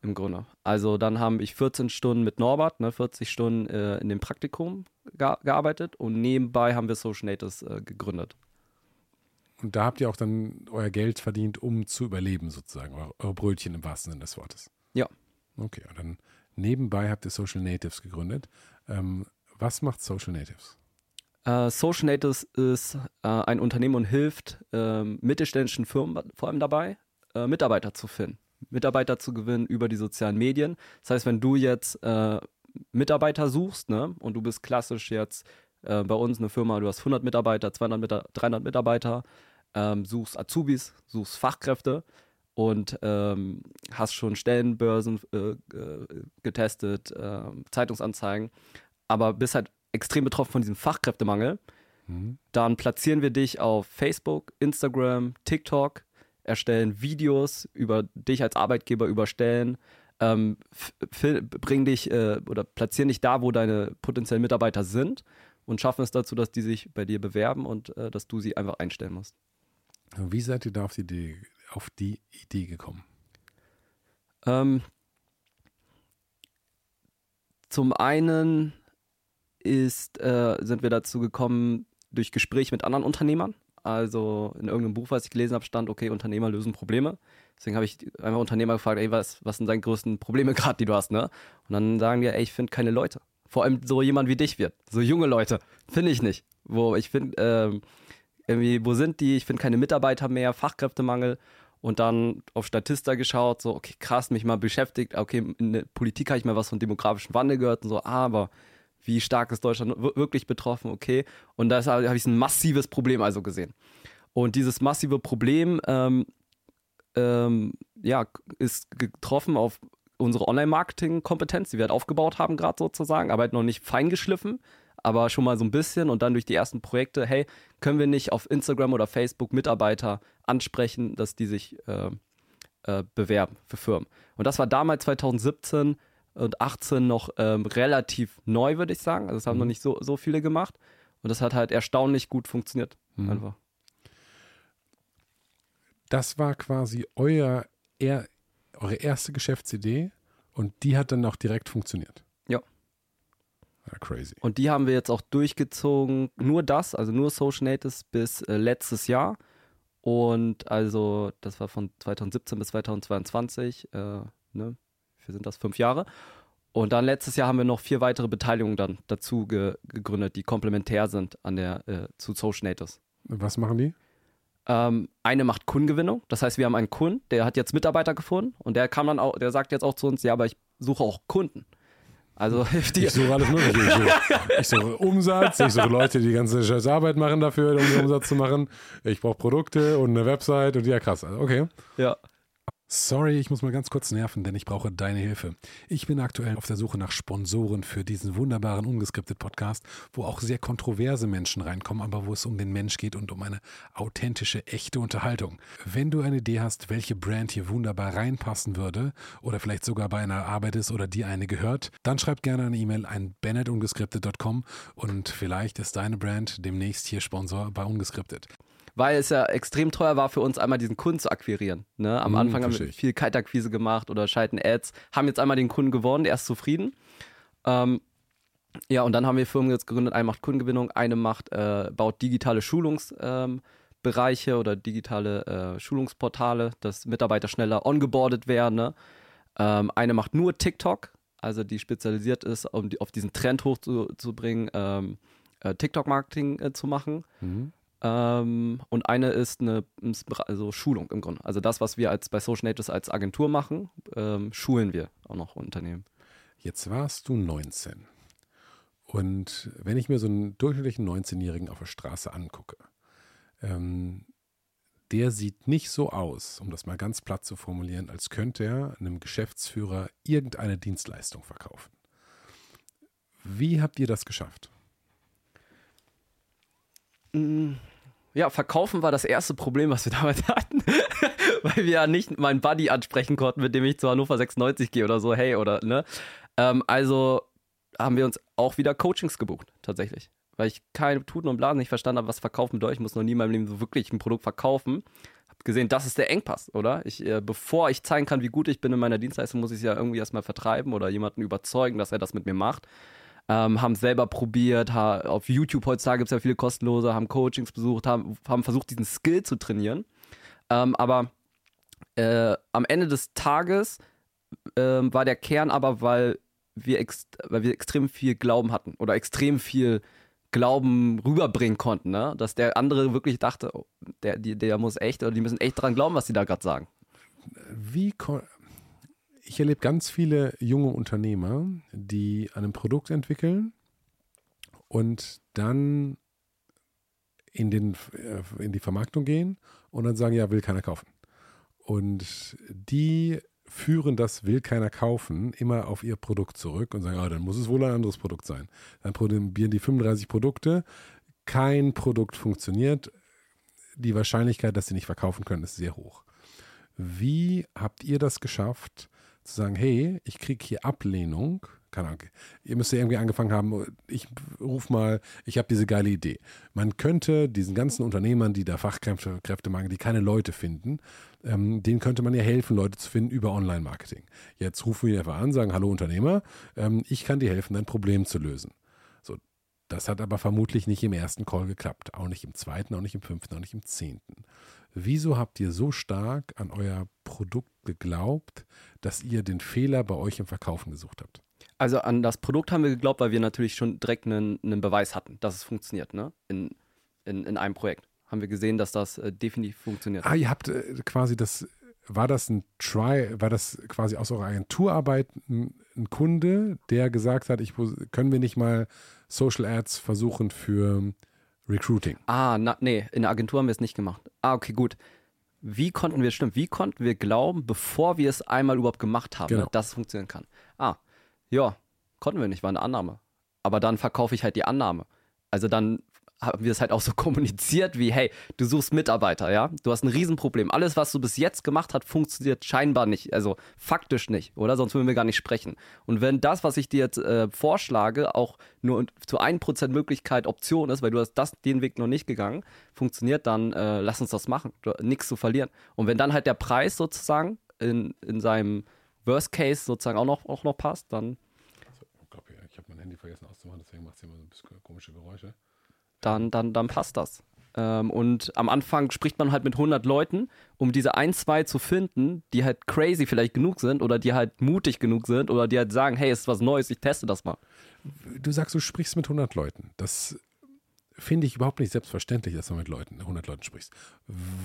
Im Grunde. Also dann habe ich 14 Stunden mit Norbert, ne, 40 Stunden äh, in dem Praktikum ge gearbeitet und nebenbei haben wir Social Natives äh, gegründet. Und da habt ihr auch dann euer Geld verdient, um zu überleben, sozusagen. Eure, Brötchen im wahrsten Sinne des Wortes. Ja. Okay, und dann nebenbei habt ihr Social Natives gegründet. Ähm, was macht Social Natives? Äh, Social Natives ist äh, ein Unternehmen und hilft ähm, mittelständischen Firmen vor allem dabei, äh, Mitarbeiter zu finden. Mitarbeiter zu gewinnen über die sozialen Medien. Das heißt, wenn du jetzt äh, Mitarbeiter suchst, ne, und du bist klassisch jetzt äh, bei uns eine Firma, du hast 100 Mitarbeiter, 200 Mita 300 Mitarbeiter, ähm, suchst Azubis, suchst Fachkräfte und ähm, hast schon Stellenbörsen äh, äh, getestet, äh, Zeitungsanzeigen, aber bist halt extrem betroffen von diesem Fachkräftemangel, Mhm. dann platzieren wir dich auf Facebook, Instagram, TikTok, erstellen Videos über dich als Arbeitgeber über Stellen, ähm, bringen dich äh, oder platzieren dich da, wo deine potenziellen Mitarbeiter sind und schaffen es dazu, dass die sich bei dir bewerben und äh, dass du sie einfach einstellen musst. Wie seid ihr da auf die Idee, auf die Idee gekommen? Ähm, zum einen ist, äh, sind wir dazu gekommen durch Gespräche mit anderen Unternehmern. Also in irgendeinem Buch, was ich gelesen habe, stand, okay, Unternehmer lösen Probleme. Deswegen habe ich einfach Unternehmer gefragt, ey, was, was sind deine größten Probleme gerade, die du hast, ne? Und dann sagen die, ey, ich finde keine Leute. Vor allem so jemand wie dich wird. So junge Leute. Finde ich nicht. Wo ich finde, ähm, irgendwie, wo sind die? Ich finde keine Mitarbeiter mehr, Fachkräftemangel. Und dann auf Statista geschaut, so, okay, krass, mich mal beschäftigt. Okay, in der Politik habe ich mal was von demografischen Wandel gehört und so, aber wie stark ist Deutschland wir- wirklich betroffen? Okay. Und da habe ich ein massives Problem also gesehen. Und dieses massive Problem ähm, ähm, ja, ist getroffen auf unsere Online-Marketing-Kompetenz, die wir halt aufgebaut haben, gerade sozusagen, aber halt noch nicht feingeschliffen, aber schon mal so ein bisschen und dann durch die ersten Projekte, hey, können wir nicht auf Instagram oder Facebook Mitarbeiter ansprechen, dass die sich äh, äh, bewerben für Firmen. Und das war damals 2017 und 18 noch ähm, relativ neu, würde ich sagen. Also das haben mhm. noch nicht so, so viele gemacht. Und das hat halt erstaunlich gut funktioniert. Mhm. Einfach. Das war quasi euer, er, eure erste Geschäftsidee und die hat dann auch direkt funktioniert. Ja. ja. Crazy. Und die haben wir jetzt auch durchgezogen, nur das, also nur Social Natives bis äh, letztes Jahr. Und also, das war von 2017 bis 2022, äh, ne? Wir sind das fünf Jahre. Und dann letztes Jahr haben wir noch vier weitere Beteiligungen dann dazu ge gegründet, die komplementär sind an der äh, zu Social Natives. Was machen die? Ähm, eine macht Kundengewinnung. Das heißt, wir haben einen Kunden, der hat jetzt Mitarbeiter gefunden und der kam dann auch, der sagt jetzt auch zu uns, ja, aber ich suche auch Kunden. Also die ich suche alles Mögliche. Ich suche, ich suche Umsatz, ich suche Leute, die die ganze scheiß Arbeit machen dafür, um den Umsatz zu machen. Ich brauche Produkte und eine Website und ja, krass. Okay. Ja. Sorry, ich muss mal ganz kurz nerven, denn ich brauche deine Hilfe. Ich bin aktuell auf der Suche nach Sponsoren für diesen wunderbaren ungeskriptet Podcast, wo auch sehr kontroverse Menschen reinkommen, aber wo es um den Mensch geht und um eine authentische, echte Unterhaltung. Wenn du eine Idee hast, welche Brand hier wunderbar reinpassen würde oder vielleicht sogar bei einer Arbeit ist oder dir eine gehört, dann schreib gerne eine E-Mail an bennettungeskriptet.com und vielleicht ist deine Brand demnächst hier Sponsor bei Ungeskriptet weil es ja extrem teuer war für uns, einmal diesen Kunden zu akquirieren. Ne? Am hm, Anfang haben wir viel Kaltakquise gemacht oder schalten Ads, haben jetzt einmal den Kunden gewonnen, der ist zufrieden. Ähm, ja, und dann haben wir Firmen jetzt gegründet, eine macht Kundengewinnung, eine macht, äh, baut digitale Schulungsbereiche ähm, oder digitale äh, Schulungsportale, dass Mitarbeiter schneller ongeboardet werden. Ne? Ähm, eine macht nur TikTok, also die spezialisiert ist, um die, auf diesen Trend hochzubringen, ähm, äh, TikTok-Marketing äh, zu machen. Mhm. Ähm, und eine ist eine also Schulung im Grunde. Also das, was wir als bei Social Natives als Agentur machen, ähm, schulen wir auch noch Unternehmen. Jetzt warst du 19. Und wenn ich mir so einen durchschnittlichen 19-Jährigen auf der Straße angucke, ähm, der sieht nicht so aus, um das mal ganz platt zu formulieren, als könnte er einem Geschäftsführer irgendeine Dienstleistung verkaufen. Wie habt ihr das geschafft? Ja, verkaufen war das erste Problem, was wir damals hatten. Weil wir ja nicht meinen Buddy ansprechen konnten, mit dem ich zu Hannover 96 gehe oder so, hey, oder, ne? Ähm, also haben wir uns auch wieder Coachings gebucht, tatsächlich. Weil ich keine Tuten und Blasen nicht verstanden habe, was verkaufen bedeutet. Ich muss noch nie in meinem Leben so wirklich ein Produkt verkaufen. Hab gesehen, das ist der Engpass, oder? Ich, äh, bevor ich zeigen kann, wie gut ich bin in meiner Dienstleistung, muss ich es ja irgendwie erstmal vertreiben oder jemanden überzeugen, dass er das mit mir macht ähm, haben selber probiert, ha auf YouTube heutzutage gibt es ja viele kostenlose, haben Coachings besucht, haben, haben versucht, diesen Skill zu trainieren. Ähm, aber äh, am Ende des Tages äh, war der Kern aber, weil wir, weil wir extrem viel Glauben hatten oder extrem viel Glauben rüberbringen konnten, ne? dass der andere wirklich dachte, oh, der, die, der muss echt oder die müssen echt dran glauben, was die da gerade sagen. Wie, ich erlebe ganz viele junge Unternehmer, die ein Produkt entwickeln und dann in, den, äh, in die Vermarktung gehen und dann sagen, ja, will keiner kaufen. Und die führen das will keiner kaufen immer auf ihr Produkt zurück und sagen, ah, dann muss es wohl ein anderes Produkt sein. Dann probieren die 35 Produkte, kein Produkt funktioniert. Die Wahrscheinlichkeit, dass sie nicht verkaufen können, ist sehr hoch. Wie habt ihr das geschafft, zu sagen, hey, ich kriege hier Ablehnung. Keine Ahnung. Ihr müsst ja irgendwie angefangen haben, ich ruf mal, ich habe diese geile Idee. Man könnte diesen ganzen Unternehmern, die da Fachkräfte Kräftemangel, die keine Leute finden, ähm, denen könnte man ja helfen, Leute zu finden über Online-Marketing. Jetzt rufen wir einfach an, sagen, hallo Unternehmer, ähm, ich kann dir helfen, dein Problem zu lösen. Das hat aber vermutlich nicht im ersten Call geklappt. Auch nicht im zweiten, auch nicht im fünften, auch nicht im zehnten. Wieso habt ihr so stark an euer Produkt geglaubt, dass ihr den Fehler bei euch im Verkaufen gesucht habt? Also an das Produkt haben wir geglaubt, weil wir natürlich schon direkt einen, einen Beweis hatten, dass es funktioniert, ne? In, in, in einem Projekt. Haben wir gesehen, dass das äh, definitiv funktioniert. Ah, ihr habt äh, quasi das, war das ein Try, war das quasi aus eurer Agenturarbeit ein, ein Kunde, der gesagt hat, ich, können wir nicht mal Social Ads versuchen für Recruiting? Ah, na, nee, in der Agentur haben wir es nicht gemacht. ah, okay, gut. Wie konnten wir, stimmt, wie konnten wir glauben, bevor wir es einmal überhaupt gemacht haben, Genau. dass es funktionieren kann? Ah, ja, konnten wir nicht, war eine Annahme. Aber dann verkaufe ich halt die Annahme. Also dann haben wir es halt auch so kommuniziert wie, hey, du suchst Mitarbeiter, ja? Du hast ein Riesenproblem. Alles, was du bis jetzt gemacht hast, funktioniert scheinbar nicht, also faktisch nicht, oder? Sonst würden wir gar nicht sprechen. Und wenn das, was ich dir jetzt äh, vorschlage, auch nur zu 1% Möglichkeit Option ist, weil du hast das, den Weg noch nicht gegangen, funktioniert, dann äh, lass uns das machen. Nichts zu verlieren. Und wenn dann halt der Preis sozusagen in, in seinem Worst Case sozusagen auch noch, auch noch passt, dann, Ich glaube, ich habe mein Handy vergessen auszumachen, deswegen macht es immer so ein bisschen komische Geräusche. Dann, dann, dann passt das. Ähm, und am Anfang spricht man halt mit 100 Leuten, um diese ein, zwei zu finden, die halt crazy vielleicht genug sind oder die halt mutig genug sind oder die halt sagen, hey, es ist was Neues, ich teste das mal. Du sagst, du sprichst mit 100 Leuten. Das finde ich überhaupt nicht selbstverständlich, dass du mit Leuten, 100 Leuten sprichst.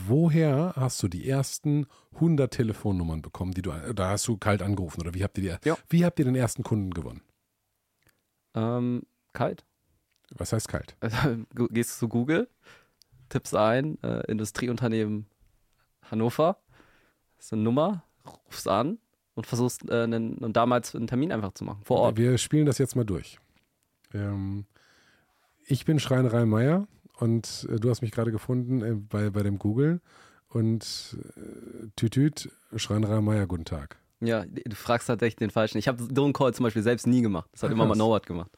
Woher hast du die ersten 100 Telefonnummern bekommen, die du, da hast du kalt angerufen oder wie habt ihr die, Ja. wie habt ihr den ersten Kunden gewonnen? Ähm, kalt. Was heißt kalt? Also, gehst zu Google, tippst ein, äh, Industrieunternehmen Hannover, das ist eine Nummer, rufst an und versuchst äh, einen, und damals einen Termin einfach zu machen, vor Ort. Wir spielen das jetzt mal durch. Ähm, ich bin Schreinerei Meier und äh, du hast mich gerade gefunden äh, bei, bei dem Google und äh, Tütüt, Schreinerei Meier, guten Tag. Ja, du fragst tatsächlich den Falschen. Ich habe so einen Call zum Beispiel selbst nie gemacht. Das hat Ah, immer mal. Norbert gemacht.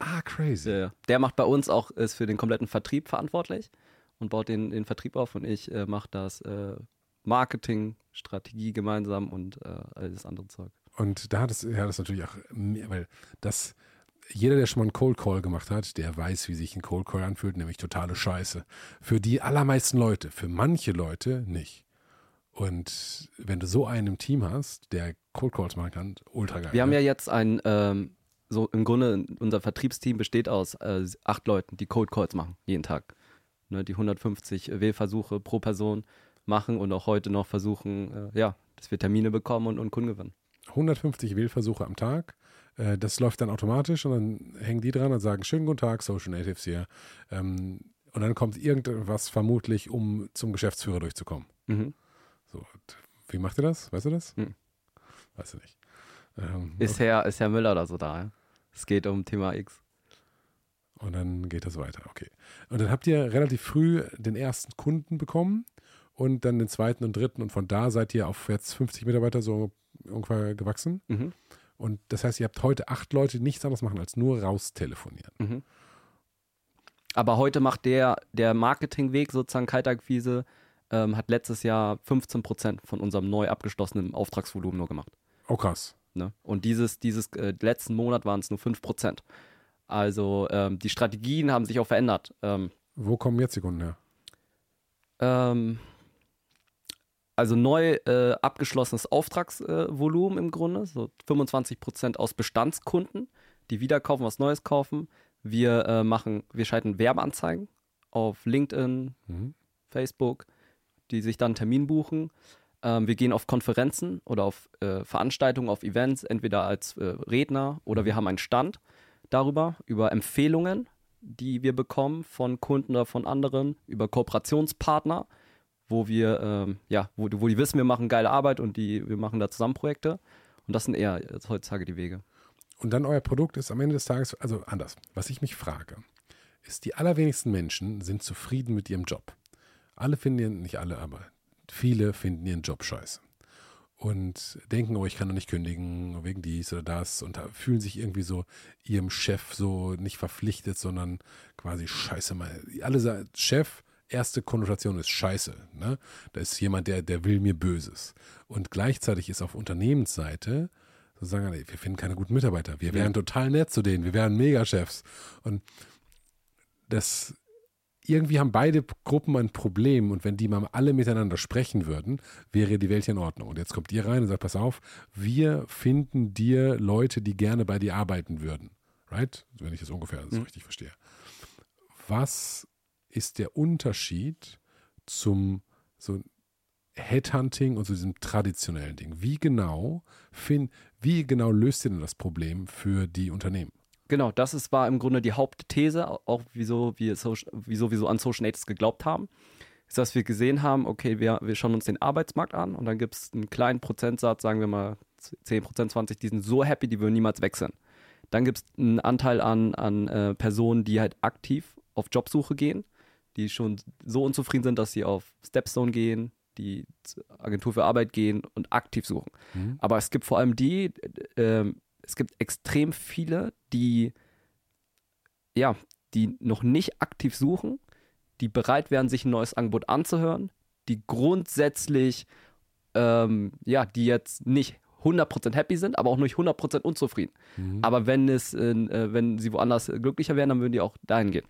Ah, crazy. Ja. Der macht bei uns auch, ist für den kompletten Vertrieb verantwortlich und baut den, den Vertrieb auf und ich äh, mache das äh, Marketing, Strategie gemeinsam und äh, all das andere Zeug. Und da hat es, ja, das natürlich auch mehr, weil das, jeder, der schon mal einen Cold Call gemacht hat, der weiß, wie sich ein Cold Call anfühlt, nämlich totale Scheiße. Für die allermeisten Leute, für manche Leute nicht. Und wenn du so einen im Team hast, der Cold Calls machen kann, ultra geil. Wir haben ne? ja jetzt ein, ähm, so im Grunde, unser Vertriebsteam besteht aus äh, acht Leuten, die Cold Calls machen, jeden Tag. Ne, die 150 Wählversuche pro Person machen und auch heute noch versuchen, äh, ja, dass wir Termine bekommen und, und Kunden gewinnen. 150 Wählversuche am Tag. Äh, Das läuft dann automatisch und dann hängen die dran und sagen, schönen guten Tag, Social Natives hier. Ähm, Und dann kommt irgendwas vermutlich, um zum Geschäftsführer durchzukommen. Mhm. So, wie macht ihr das? Weißt du das? Hm. Weißt du nicht. Ähm, Ist, Herr, ist Herr Müller da so da? Ja? Es geht um Thema X. Und dann geht das weiter, okay. Und dann habt ihr relativ früh den ersten Kunden bekommen und dann den zweiten und dritten und von da seid ihr auf jetzt 50 Mitarbeiter so ungefähr gewachsen. Mhm. Und das heißt, ihr habt heute acht Leute, die nichts anderes machen als nur raus telefonieren. Mhm. Aber heute macht der, der Marketingweg sozusagen Kaltakquise, ähm, hat letztes Jahr 15 Prozent von unserem neu abgeschlossenen Auftragsvolumen nur gemacht. Oh krass. Ne? Und dieses, dieses äh, letzten Monat waren es nur 5 Prozent. Also ähm, die Strategien haben sich auch verändert. Ähm, Wo kommen jetzt die Kunden her? ähm, also neu äh, abgeschlossenes Auftragsvolumen äh, im Grunde, so 25 Prozent aus Bestandskunden, die wieder kaufen, was Neues kaufen. Wir äh, machen, wir schalten Werbeanzeigen auf LinkedIn, Mhm. Facebook, die sich dann einen Termin buchen. Ähm, wir gehen auf Konferenzen oder auf äh, Veranstaltungen, auf Events, entweder als äh, Redner oder wir haben einen Stand darüber, über Empfehlungen, die wir bekommen von Kunden oder von anderen, über Kooperationspartner, wo wir, ähm, ja, wo, wo die wissen, wir machen geile Arbeit und die, wir machen da zusammen Projekte. Und das sind eher jetzt heutzutage die Wege. Und dann euer Produkt ist am Ende des Tages, also anders. Was ich mich frage, ist, die allerwenigsten Menschen sind zufrieden mit ihrem Job. Alle finden nicht alle, aber viele finden ihren Job scheiße. Und denken, oh, ich kann doch nicht kündigen wegen dies oder das und da fühlen sich irgendwie so ihrem Chef so nicht verpflichtet, sondern quasi scheiße mal. Alle sagen, Chef, erste Konnotation ist scheiße. Ne? Da ist jemand, der, der will mir Böses. Und gleichzeitig ist auf Unternehmensseite so sagen, ey, wir finden keine guten Mitarbeiter. Wir wären total nett zu denen. Wir wären Megachefs. Und das irgendwie haben beide Gruppen ein Problem und wenn die mal alle miteinander sprechen würden, wäre die Welt in Ordnung. Und jetzt kommt ihr rein und sagt, pass auf, wir finden dir Leute, die gerne bei dir arbeiten würden. Right? Wenn ich das ungefähr so Mhm. richtig verstehe. Was ist der Unterschied zum so Headhunting und zu diesem traditionellen Ding? Wie genau, fin, wie genau löst ihr denn das Problem für die Unternehmen? Genau, das ist, war im Grunde die Hauptthese, auch wieso wir, Social, wieso wir so an Social Natives geglaubt haben. ist, dass wir gesehen haben, okay, wir, wir schauen uns den Arbeitsmarkt an und dann gibt es einen kleinen Prozentsatz, sagen wir mal 10% 20, die sind so happy, die würden niemals wechseln. Dann gibt es einen Anteil an, an äh, Personen, die halt aktiv auf Jobsuche gehen, die schon so unzufrieden sind, dass sie auf Stepstone gehen, die Agentur für Arbeit gehen und aktiv suchen. Mhm. Aber es gibt vor allem die, äh, es gibt extrem viele, die ja, die noch nicht aktiv suchen, die bereit wären, sich ein neues Angebot anzuhören, die grundsätzlich, ähm, ja, die jetzt nicht 100% happy sind, aber auch nicht 100% unzufrieden. Mhm. Aber wenn es, äh, wenn sie woanders glücklicher wären, dann würden die auch dahin gehen.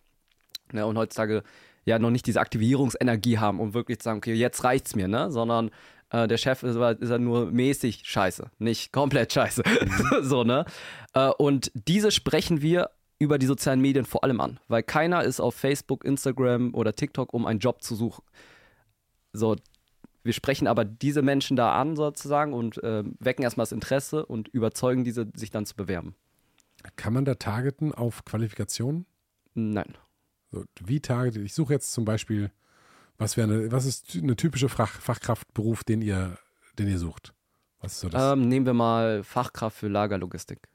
Ja, und heutzutage ja noch nicht diese Aktivierungsenergie haben, um wirklich zu sagen, okay, jetzt reicht's mir, ne? Sondern äh, der Chef ist, ist ja nur mäßig scheiße, nicht komplett scheiße. Mhm. so, ne? Äh, und diese sprechen wir über die sozialen Medien vor allem an, weil keiner ist auf Facebook, Instagram oder TikTok, um einen Job zu suchen. So, wir sprechen aber diese Menschen da an sozusagen und äh, wecken erstmal das Interesse und überzeugen diese, sich dann zu bewerben. Kann man da targeten auf Qualifikationen? Nein. So, wie targetet? Ich suche jetzt zum Beispiel, was wäre eine, was ist eine typische Fach, Fachkraftberuf, den ihr, den ihr sucht? Was ist so das? Ähm, nehmen wir mal Fachkraft für Lagerlogistik.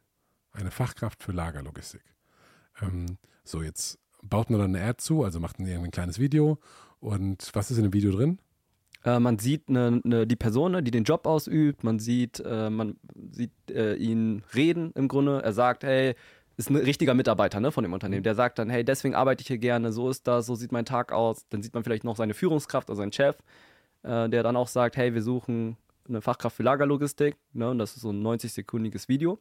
Eine Fachkraft für Lagerlogistik. Ähm, so, jetzt baut man dann eine Ad zu, also macht man irgendwie ein kleines Video. Und was ist in dem Video drin? Äh, man sieht eine, eine, die Person, ne, die den Job ausübt, man sieht, äh, man sieht äh, ihn reden im Grunde. Er sagt, hey, ist ein richtiger Mitarbeiter ne, von dem Unternehmen. Der sagt dann, hey, deswegen arbeite ich hier gerne, so ist das, so sieht mein Tag aus. Dann sieht man vielleicht noch seine Führungskraft, also seinen Chef, äh, der dann auch sagt, hey, wir suchen eine Fachkraft für Lagerlogistik. Ne, und das ist so ein 90-sekündiges Video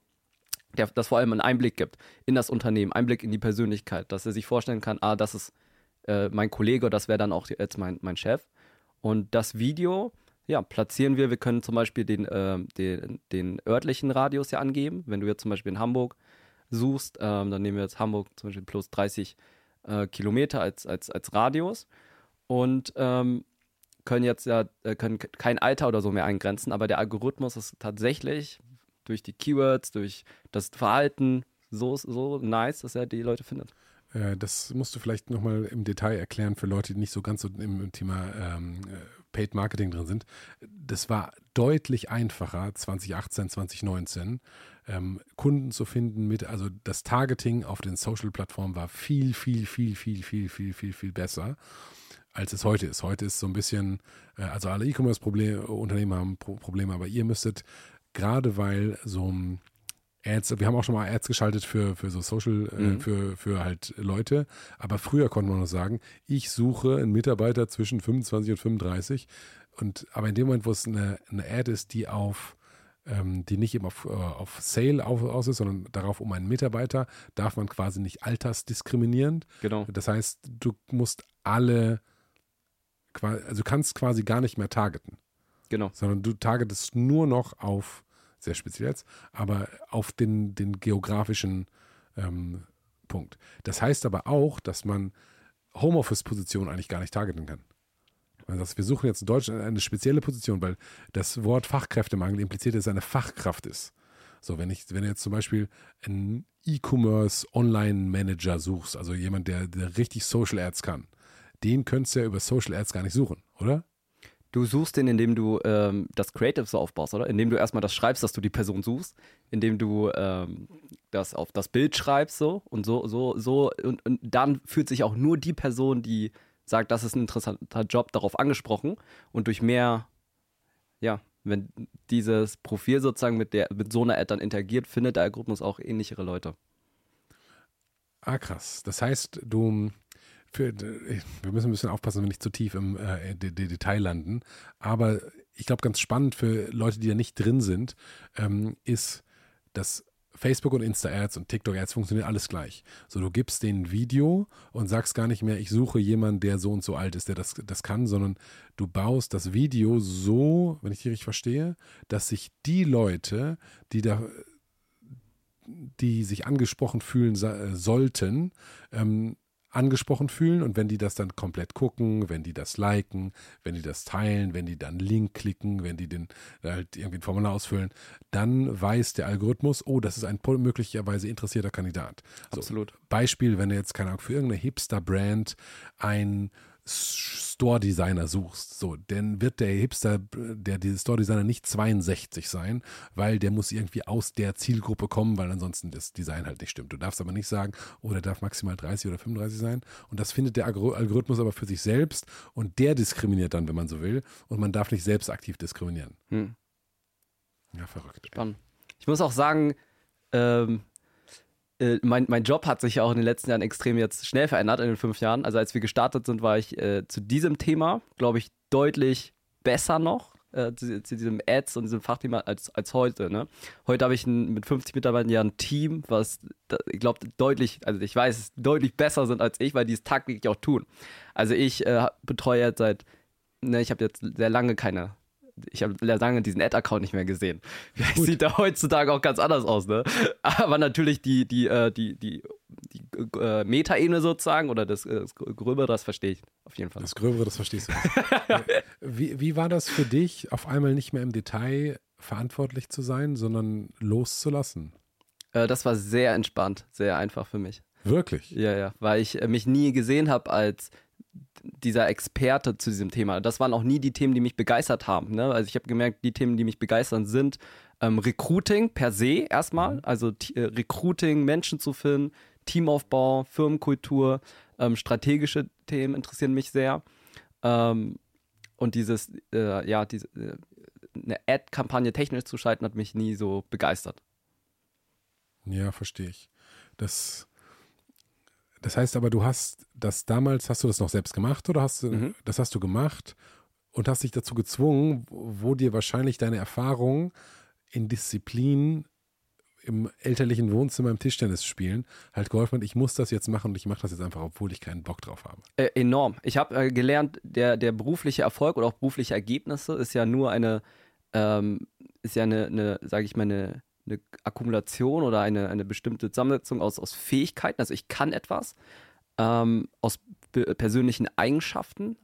der das vor allem einen Einblick gibt in das Unternehmen, Einblick in die Persönlichkeit, dass er sich vorstellen kann, ah, das ist äh, mein Kollege, das wäre dann auch jetzt mein, mein Chef. Und das Video, ja, platzieren wir. Wir können zum Beispiel den, äh, den, den örtlichen Radius ja angeben. Wenn du jetzt zum Beispiel in Hamburg suchst, ähm, dann nehmen wir jetzt Hamburg zum Beispiel plus 30 äh, Kilometer als, als, als Radius und ähm, können jetzt ja äh, können kein Alter oder so mehr eingrenzen, aber der Algorithmus ist tatsächlich, durch die Keywords, durch das Verhalten so, so nice, dass er die Leute findet. Äh, das musst du vielleicht nochmal im Detail erklären für Leute, die nicht so ganz so im Thema ähm, äh, Paid Marketing drin sind. Das war deutlich einfacher 2018, 2019, ähm, Kunden zu finden mit, also das Targeting auf den Social-Plattformen war viel, viel, viel, viel, viel, viel, viel, viel besser als es heute ist. Heute ist so ein bisschen, äh, also alle E-Commerce-Unternehmen haben Probleme, aber ihr müsstet gerade weil so Ads, wir haben auch schon mal Ads geschaltet für, für so Social, äh, mhm. äh, für, für halt Leute, aber früher konnte man noch sagen, ich suche einen Mitarbeiter zwischen 25 und 35 und aber in dem Moment, wo es eine, eine Ad ist, die auf ähm, die nicht eben auf, äh, auf Sale auf, aus ist, sondern darauf um einen Mitarbeiter, darf man quasi nicht altersdiskriminierend. Genau. Das heißt, du musst alle, also kannst quasi gar nicht mehr targeten. Genau. Sondern du targetest nur noch auf, sehr speziell jetzt, aber auf den, den geografischen ähm, Punkt. Das heißt aber auch, dass man Homeoffice-Positionen eigentlich gar nicht targeten kann. Also wir suchen jetzt in Deutschland eine spezielle Position, weil das Wort Fachkräftemangel impliziert, dass es eine Fachkraft ist. So, wenn ich, wenn du jetzt zum Beispiel einen E-Commerce Online-Manager suchst, also jemand, der, der richtig Social Ads kann, den könntest du ja über Social Ads gar nicht suchen, oder? Du suchst den, indem du ähm, das Creative so aufbaust, oder? Indem du erstmal das schreibst, dass du die Person suchst, indem du ähm, das auf das Bild schreibst, so und so, so, so, und, und dann fühlt sich auch nur die Person, die sagt, das ist ein interessanter Job, darauf angesprochen und durch mehr, ja, wenn dieses Profil sozusagen mit, der, mit so einer Ad dann interagiert, findet der Algorithmus auch ähnlichere Leute. Ah, krass. Das heißt, du für, wir müssen ein bisschen aufpassen, wenn wir nicht zu tief im äh, Detail landen. Aber ich glaube, ganz spannend für Leute, die da nicht drin sind, ähm, ist, dass Facebook und Insta-Ads und TikTok-Ads funktionieren alles gleich. So, du gibst den Video und sagst gar nicht mehr, ich suche jemanden, der so und so alt ist, der das, das kann, sondern du baust das Video so, wenn ich dich richtig verstehe, dass sich die Leute, die da die sich angesprochen fühlen sollten, ähm, angesprochen fühlen und wenn die das dann komplett gucken, wenn die das liken, wenn die das teilen, wenn die dann Link klicken, wenn die den halt irgendwie ein Formular ausfüllen, dann weiß der Algorithmus, oh, das ist ein möglicherweise interessierter Kandidat. So, Absolut. Beispiel, wenn du jetzt keine Ahnung für irgendeine Hipster-Brand ein Store-Designer suchst, so, dann wird der Hipster, der diese Store-Designer nicht 62 sein, weil der muss irgendwie aus der Zielgruppe kommen, weil ansonsten das Design halt nicht stimmt. Du darfst aber nicht sagen, oh, der darf maximal 30 oder 35 sein. Und das findet der Algorithmus aber für sich selbst und der diskriminiert dann, wenn man so will. Und man darf nicht selbst aktiv diskriminieren. Hm. Ja, verrückt. Spannend. Ich muss auch sagen, ähm, äh, mein, mein Job hat sich ja auch in den letzten Jahren extrem jetzt schnell verändert, in den fünf Jahren. Also als wir gestartet sind, war ich äh, zu diesem Thema, glaube ich, deutlich besser noch. Äh, zu, zu, diesem Ads und diesem Fachthema als, als heute. Ne? Heute habe ich ein, mit 50 Mitarbeitern ja ein Team, was ich glaube deutlich, also ich weiß, deutlich besser sind als ich, weil die es tagtäglich auch tun. Also ich äh, betreue jetzt seit, ne, ich habe jetzt sehr lange keine ich habe lange diesen Ad-Account nicht mehr gesehen. Vielleicht Gut. sieht er heutzutage auch ganz anders aus, ne? Aber natürlich die, die, äh, die, die, die äh, Metaebene sozusagen oder das, äh, das Gröbere, das verstehe ich auf jeden Fall. Das Gröbere, das verstehst du. wie, wie war das für dich, auf einmal nicht mehr im Detail verantwortlich zu sein, sondern loszulassen? Äh, das war sehr entspannt, sehr einfach für mich. Wirklich? Ja, ja, weil ich äh, mich nie gesehen habe als dieser Experte zu diesem Thema. Das waren auch nie die Themen, die mich begeistert haben. Ne? Also ich habe gemerkt, die Themen, die mich begeistern, sind ähm, Recruiting per se erstmal, mhm. also äh, Recruiting, Menschen zu finden, Teamaufbau, Firmenkultur, ähm, strategische Themen interessieren mich sehr. Ähm, und dieses, äh, ja, diese, äh, eine Ad-Kampagne technisch zu schalten, hat mich nie so begeistert. Ja, verstehe ich. Das das heißt aber, du hast das damals, hast du das noch selbst gemacht oder hast du, mhm. das hast du gemacht und hast dich dazu gezwungen, wo dir wahrscheinlich deine Erfahrung in Disziplin im elterlichen Wohnzimmer im Tischtennis spielen halt geholfen hat, ich muss das jetzt machen und ich mache das jetzt einfach, obwohl ich keinen Bock drauf habe. Äh, enorm. Ich habe äh, gelernt, der, der berufliche Erfolg oder auch berufliche Ergebnisse ist ja nur eine, ähm, ist ja eine, eine sage ich mal, eine eine Akkumulation oder eine, eine bestimmte Zusammensetzung aus, aus Fähigkeiten. Also ich kann etwas, ähm, aus persönlichen Eigenschaften,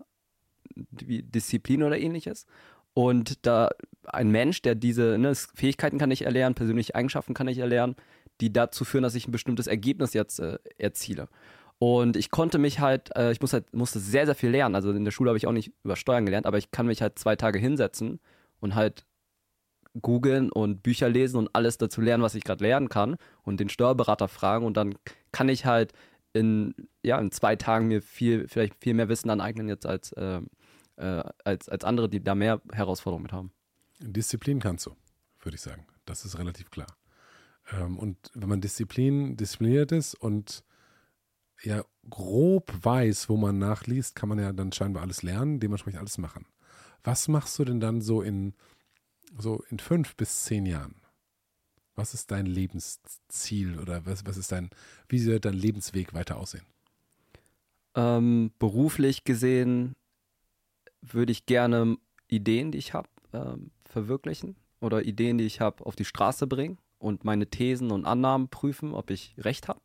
wie Disziplin oder ähnliches. Und da ein Mensch, der diese ne, Fähigkeiten kann ich erlernen, persönliche Eigenschaften kann ich erlernen, die dazu führen, dass ich ein bestimmtes Ergebnis jetzt äh, erziele. Und ich konnte mich halt, äh, ich muss halt, musste sehr, sehr viel lernen. Also in der Schule habe ich auch nicht über Steuern gelernt, aber ich kann mich halt zwei Tage hinsetzen und halt googeln und Bücher lesen und alles dazu lernen, was ich gerade lernen kann und den Steuerberater fragen und dann kann ich halt in, ja, in zwei Tagen mir viel, vielleicht viel mehr Wissen aneignen jetzt als, äh, äh, als, als andere, die da mehr Herausforderungen mit haben. Disziplin kannst du, würde ich sagen. Das ist relativ klar. Ähm, und wenn man Disziplin, diszipliniert ist und ja grob weiß, wo man nachliest, kann man ja dann scheinbar alles lernen, dementsprechend alles machen. Was machst du denn dann so in so in fünf bis zehn Jahren, was ist dein Lebensziel oder was, was ist dein, wie soll dein Lebensweg weiter aussehen? Ähm, beruflich gesehen würde ich gerne Ideen, die ich habe, ähm, verwirklichen oder Ideen, die ich habe, auf die Straße bringen und meine Thesen und Annahmen prüfen, ob ich recht habe.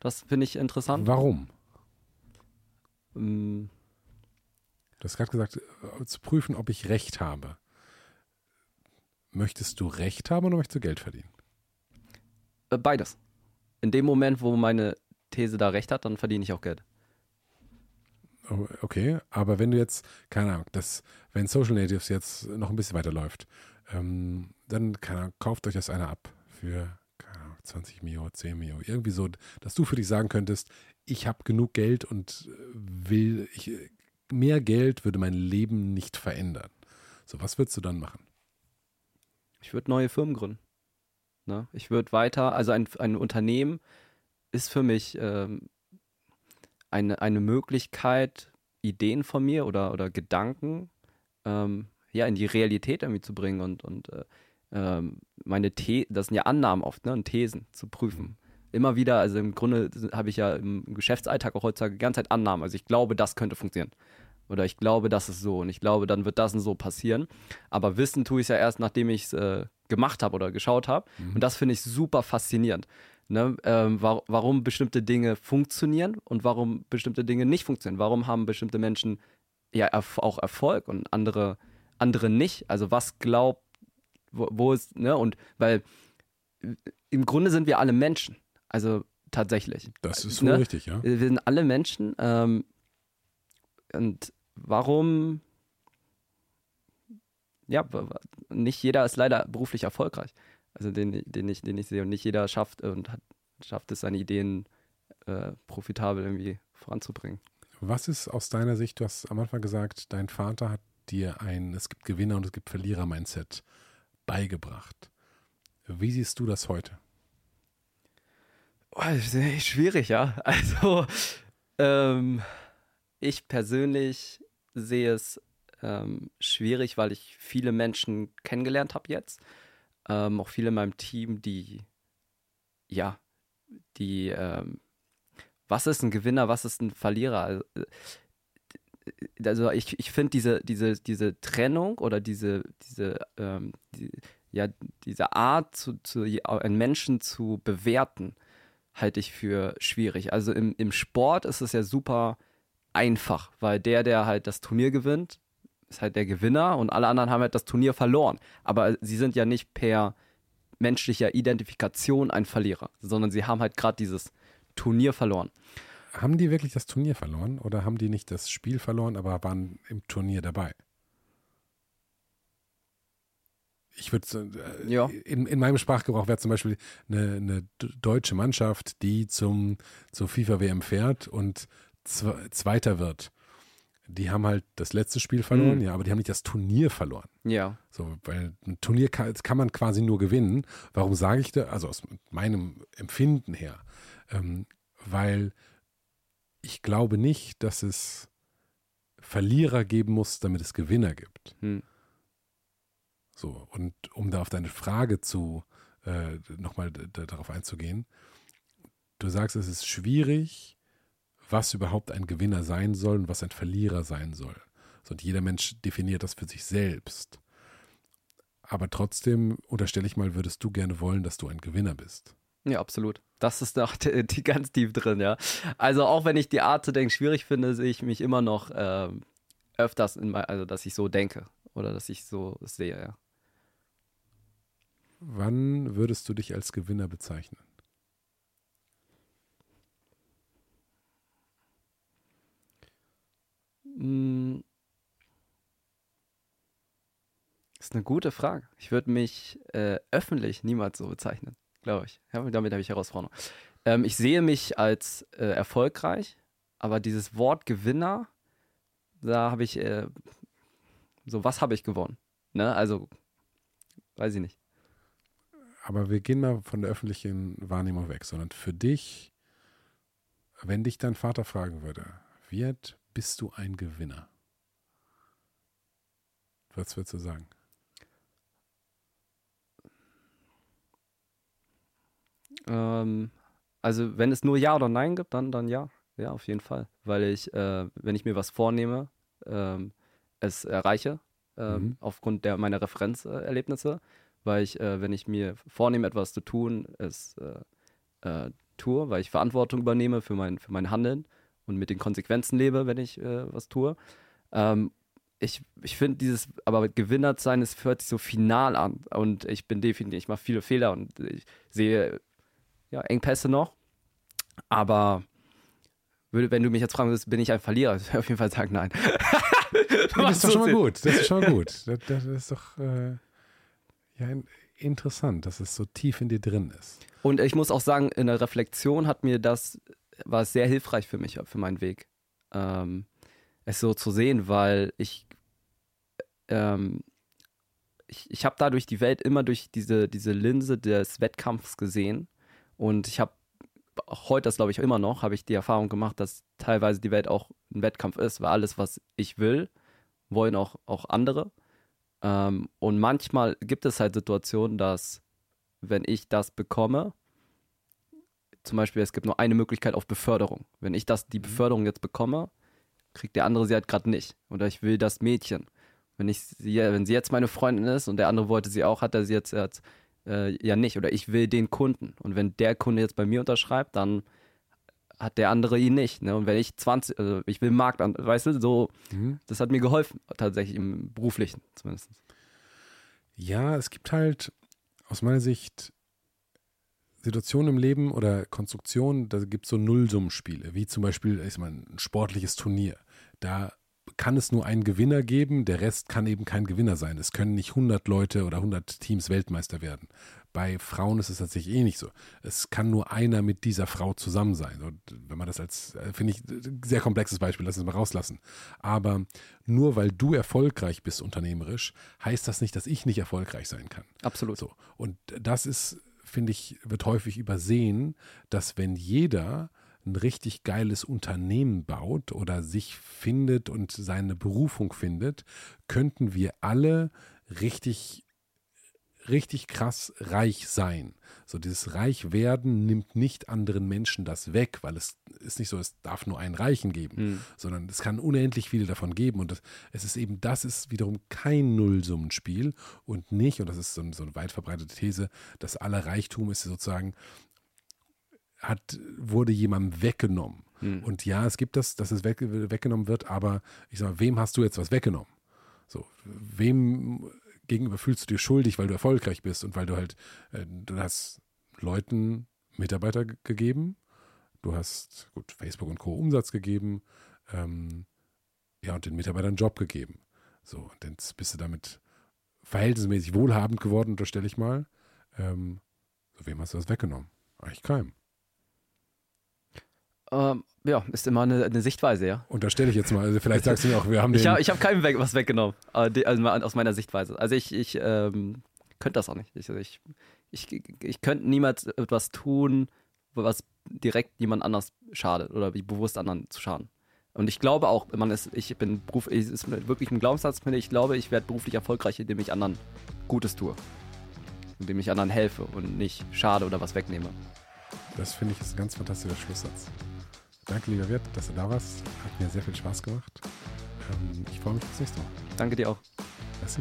Das finde ich interessant. Warum? Ähm, du hast gerade gesagt, äh, zu prüfen, ob ich recht habe. Möchtest du Recht haben oder möchtest du Geld verdienen? Äh, beides. In dem Moment, wo meine These da recht hat, dann verdiene ich auch Geld. Oh, okay, aber wenn du jetzt, keine Ahnung, das, wenn Social Natives jetzt noch ein bisschen weiterläuft, ähm, dann keine Ahnung, kauft euch das einer ab für keine Ahnung, 20 Mio, 10 Mio, irgendwie so, dass du für dich sagen könntest, ich habe genug Geld und will, ich, mehr Geld würde mein Leben nicht verändern. So, was würdest du dann machen? Ich würde neue Firmen gründen. Ne? Ich würde weiter, also ein, ein Unternehmen ist für mich ähm, eine, eine Möglichkeit, Ideen von mir oder, oder Gedanken ähm, ja, in die Realität irgendwie zu bringen und, und äh, ähm, meine The das sind ja Annahmen oft, ne, und Thesen zu prüfen. Immer wieder, also im Grunde habe ich ja im Geschäftsalltag auch heutzutage die ganze Zeit Annahmen. Also ich glaube, das könnte funktionieren. Oder ich glaube, das ist so und ich glaube, dann wird das und so passieren. Aber wissen tue ich es ja erst, nachdem ich es äh, gemacht habe oder geschaut habe. Mhm. Und das finde ich super faszinierend. Ne? Ähm, wa warum bestimmte Dinge funktionieren und warum bestimmte Dinge nicht funktionieren. Warum haben bestimmte Menschen ja erf auch Erfolg und andere, andere nicht? Also was glaubt, wo, wo ist, ne? Und weil im Grunde sind wir alle Menschen. Also tatsächlich. Das ist wohl ne? richtig, ja. Wir sind alle Menschen. Ähm, und warum, ja, nicht jeder ist leider beruflich erfolgreich. Also den, den, ich, den ich sehe und nicht jeder schafft und hat, schafft es, seine Ideen äh, profitabel irgendwie voranzubringen. Was ist aus deiner Sicht, du hast am Anfang gesagt, dein Vater hat dir ein, es gibt Gewinner und es gibt Verlierer-Mindset beigebracht. Wie siehst du das heute? Oh, das ist schwierig, ja. Also, ähm, ich persönlich sehe es ähm, schwierig, weil ich viele Menschen kennengelernt habe jetzt. Ähm, auch viele in meinem Team, die, ja, die, ähm, was ist ein Gewinner, was ist ein Verlierer? Also, äh, also ich, ich finde diese, diese, diese Trennung oder diese, diese, ähm, die, ja, diese Art, zu, zu, einen Menschen zu bewerten, halte ich für schwierig. Also im, im Sport ist es ja super einfach, weil der, der halt das Turnier gewinnt, ist halt der Gewinner und alle anderen haben halt das Turnier verloren. Aber sie sind ja nicht per menschlicher Identifikation ein Verlierer, sondern sie haben halt gerade dieses Turnier verloren. Haben die wirklich das Turnier verloren oder haben die nicht das Spiel verloren, aber waren im Turnier dabei? ich würde äh, ja. in, in meinem Sprachgebrauch wäre zum Beispiel eine, eine, deutsche Mannschaft, die zum, zur FIFA-WM fährt und Zweiter wird. Die haben halt das letzte Spiel verloren, mhm. ja, aber die haben nicht das Turnier verloren. Ja. So, weil ein Turnier kann, kann man quasi nur gewinnen. Warum sage ich das? Also aus meinem Empfinden her. Ähm, weil ich glaube nicht, dass es Verlierer geben muss, damit es Gewinner gibt. Mhm. So, und um da auf deine Frage zu äh, nochmal darauf einzugehen, du sagst, es ist schwierig, was überhaupt ein Gewinner sein soll und was ein Verlierer sein soll. So, und jeder Mensch definiert das für sich selbst. Aber trotzdem unterstelle ich mal, würdest du gerne wollen, dass du ein Gewinner bist. Ja, absolut. Das ist doch die, die ganz tief drin, ja. Also auch wenn ich die Art zu denken schwierig finde, sehe ich mich immer noch äh, öfters in also dass ich so denke oder dass ich so sehe, ja. Wann würdest du dich als Gewinner bezeichnen? Hm. Ist eine gute Frage. Ich würde mich äh, öffentlich niemals so bezeichnen, glaube ich. Ja, damit habe ich Herausforderung. Ähm, ich sehe mich als äh, erfolgreich, aber dieses Wort Gewinner, da habe ich äh, so, was habe ich gewonnen? Ne? Also, weiß ich nicht aber wir gehen mal von der öffentlichen Wahrnehmung weg, sondern für dich, wenn dich dein Vater fragen würde, wird, bist du ein Gewinner? Was würdest du sagen? Ähm, also wenn es nur Ja oder Nein gibt, dann, dann ja. Ja, auf jeden Fall. Weil ich, äh, wenn ich mir was vornehme, ähm, es erreiche, äh, mhm. aufgrund der, meiner Referenzerlebnisse weil ich, äh, wenn ich mir vornehme, etwas zu tun, es äh, äh, tue, weil ich Verantwortung übernehme für mein, für mein Handeln und mit den Konsequenzen lebe, wenn ich äh, was tue. Ähm, ich, ich finde dieses, aber Gewinner sein, es hört sich so final an und ich bin definitiv, ich mache viele Fehler und ich sehe ja, Engpässe noch, aber würde, wenn du mich jetzt fragen würdest, bin ich ein Verlierer, ich würde auf jeden Fall sagen, nein. das ist doch schon mal gut, das ist schon mal gut. Das, das ist doch, äh, ja, interessant, dass es so tief in dir drin ist. Und ich muss auch sagen, in der Reflexion hat mir das, war sehr hilfreich für mich, für meinen Weg, ähm, es so zu sehen, weil ich, ähm, ich, ich habe dadurch die Welt immer durch diese, diese Linse des Wettkampfs gesehen. Und ich habe auch heute, das glaube ich immer noch, habe ich die Erfahrung gemacht, dass teilweise die Welt auch ein Wettkampf ist, weil alles, was ich will, wollen auch, auch andere. Ähm, und manchmal gibt es halt Situationen, dass wenn ich das bekomme, zum Beispiel es gibt nur eine Möglichkeit auf Beförderung. Wenn ich das, die mhm. Beförderung jetzt bekomme, kriegt der andere sie halt gerade nicht. Oder ich will das Mädchen. Wenn ich sie, wenn sie jetzt meine Freundin ist und der andere wollte sie auch, hat er sie jetzt, jetzt äh, ja nicht. Oder ich will den Kunden. Und wenn der Kunde jetzt bei mir unterschreibt, dann hat der andere ihn nicht. Ne? Und wenn ich 20, also ich will Markt an, weißt du, so, mhm. das hat mir geholfen, tatsächlich im beruflichen zumindest. Ja, es gibt halt aus meiner Sicht Situationen im Leben oder Konstruktionen, da gibt es so Nullsummenspiele, wie zum Beispiel ich meine, ein sportliches Turnier. Da kann es nur einen Gewinner geben, der Rest kann eben kein Gewinner sein. Es können nicht 100 Leute oder 100 Teams Weltmeister werden. Bei Frauen ist es tatsächlich eh nicht so. Es kann nur einer mit dieser Frau zusammen sein. Und wenn man das als, äh, finde ich, sehr komplexes Beispiel, lass es mal rauslassen. Aber nur weil du erfolgreich bist unternehmerisch, heißt das nicht, dass ich nicht erfolgreich sein kann. Absolut. So. Und das ist, finde ich, wird häufig übersehen, dass wenn jeder ein richtig geiles Unternehmen baut oder sich findet und seine Berufung findet, könnten wir alle richtig richtig krass reich sein. So dieses Reich werden nimmt nicht anderen Menschen das weg, weil es ist nicht so, es darf nur einen Reichen geben, mhm. sondern es kann unendlich viele davon geben und das, es ist eben, das ist wiederum kein Nullsummenspiel und nicht, und das ist so, so eine weit verbreitete These, dass aller Reichtum ist sozusagen hat, wurde jemandem weggenommen. Hm. Und ja, es gibt das, dass es weg, weggenommen wird, aber ich sag mal, wem hast du jetzt was weggenommen? So, wem gegenüber fühlst du dich schuldig, weil du erfolgreich bist und weil du halt, äh, du hast Leuten Mitarbeiter gegeben, du hast, gut, Facebook und Co. Umsatz gegeben, ähm, ja, und den Mitarbeitern einen Job gegeben. So, und jetzt bist du damit verhältnismäßig wohlhabend geworden, unterstelle ich mal. Ähm, so, wem hast du das weggenommen? Eigentlich keinem. Ähm, ja, ist immer eine, eine, Sichtweise, ja. Unterstelle ich jetzt mal. Also vielleicht sagst du mir auch, wir haben den. Ich habe hab keinem weg, was weggenommen. Also aus meiner Sichtweise. Also ich, ich ähm, könnte das auch nicht. Ich, ich, ich, ich könnte niemals etwas tun, was direkt jemand anders schadet oder bewusst anderen zu schaden. Und ich glaube auch, man ist, ich bin Beruf, es ist wirklich ein Glaubenssatz, ich glaube, ich werde beruflich erfolgreich, indem ich anderen Gutes tue. Indem ich anderen helfe und nicht schade oder was wegnehme. Das finde ich ist ein ganz fantastischer Schlusssatz. Danke, lieber Wirt, dass du da warst. Hat mir sehr viel Spaß gemacht. Ähm, ich freue mich aufs nächste Mal. Danke dir auch. Merci.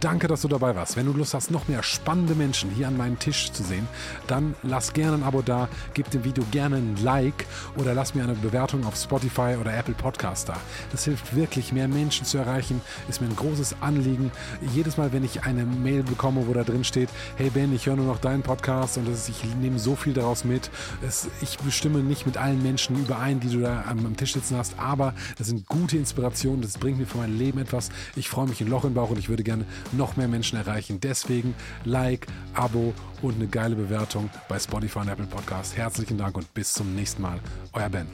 Danke, dass du dabei warst. Wenn du Lust hast, noch mehr spannende Menschen hier an meinem Tisch zu sehen, dann lass gerne ein Abo da, gib dem Video gerne ein Like oder lass mir eine Bewertung auf Spotify oder Apple Podcast da. Das hilft wirklich, mehr Menschen zu erreichen. Ist mir ein großes Anliegen. Jedes Mal, wenn ich eine Mail bekomme, wo da drin steht, hey Ben, ich höre nur noch deinen Podcast und ist, ich nehme so viel daraus mit. Es, ich bestimme nicht mit allen Menschen überein, die du da am, am Tisch sitzen hast, aber das sind gute Inspirationen. Das bringt mir für mein Leben etwas. Ich freue mich ein Loch im Bauch und ich würde gerne noch mehr Menschen erreichen. Deswegen Like, Abo und eine geile Bewertung bei Spotify und Apple Podcast. Herzlichen Dank und bis zum nächsten Mal. Euer Ben.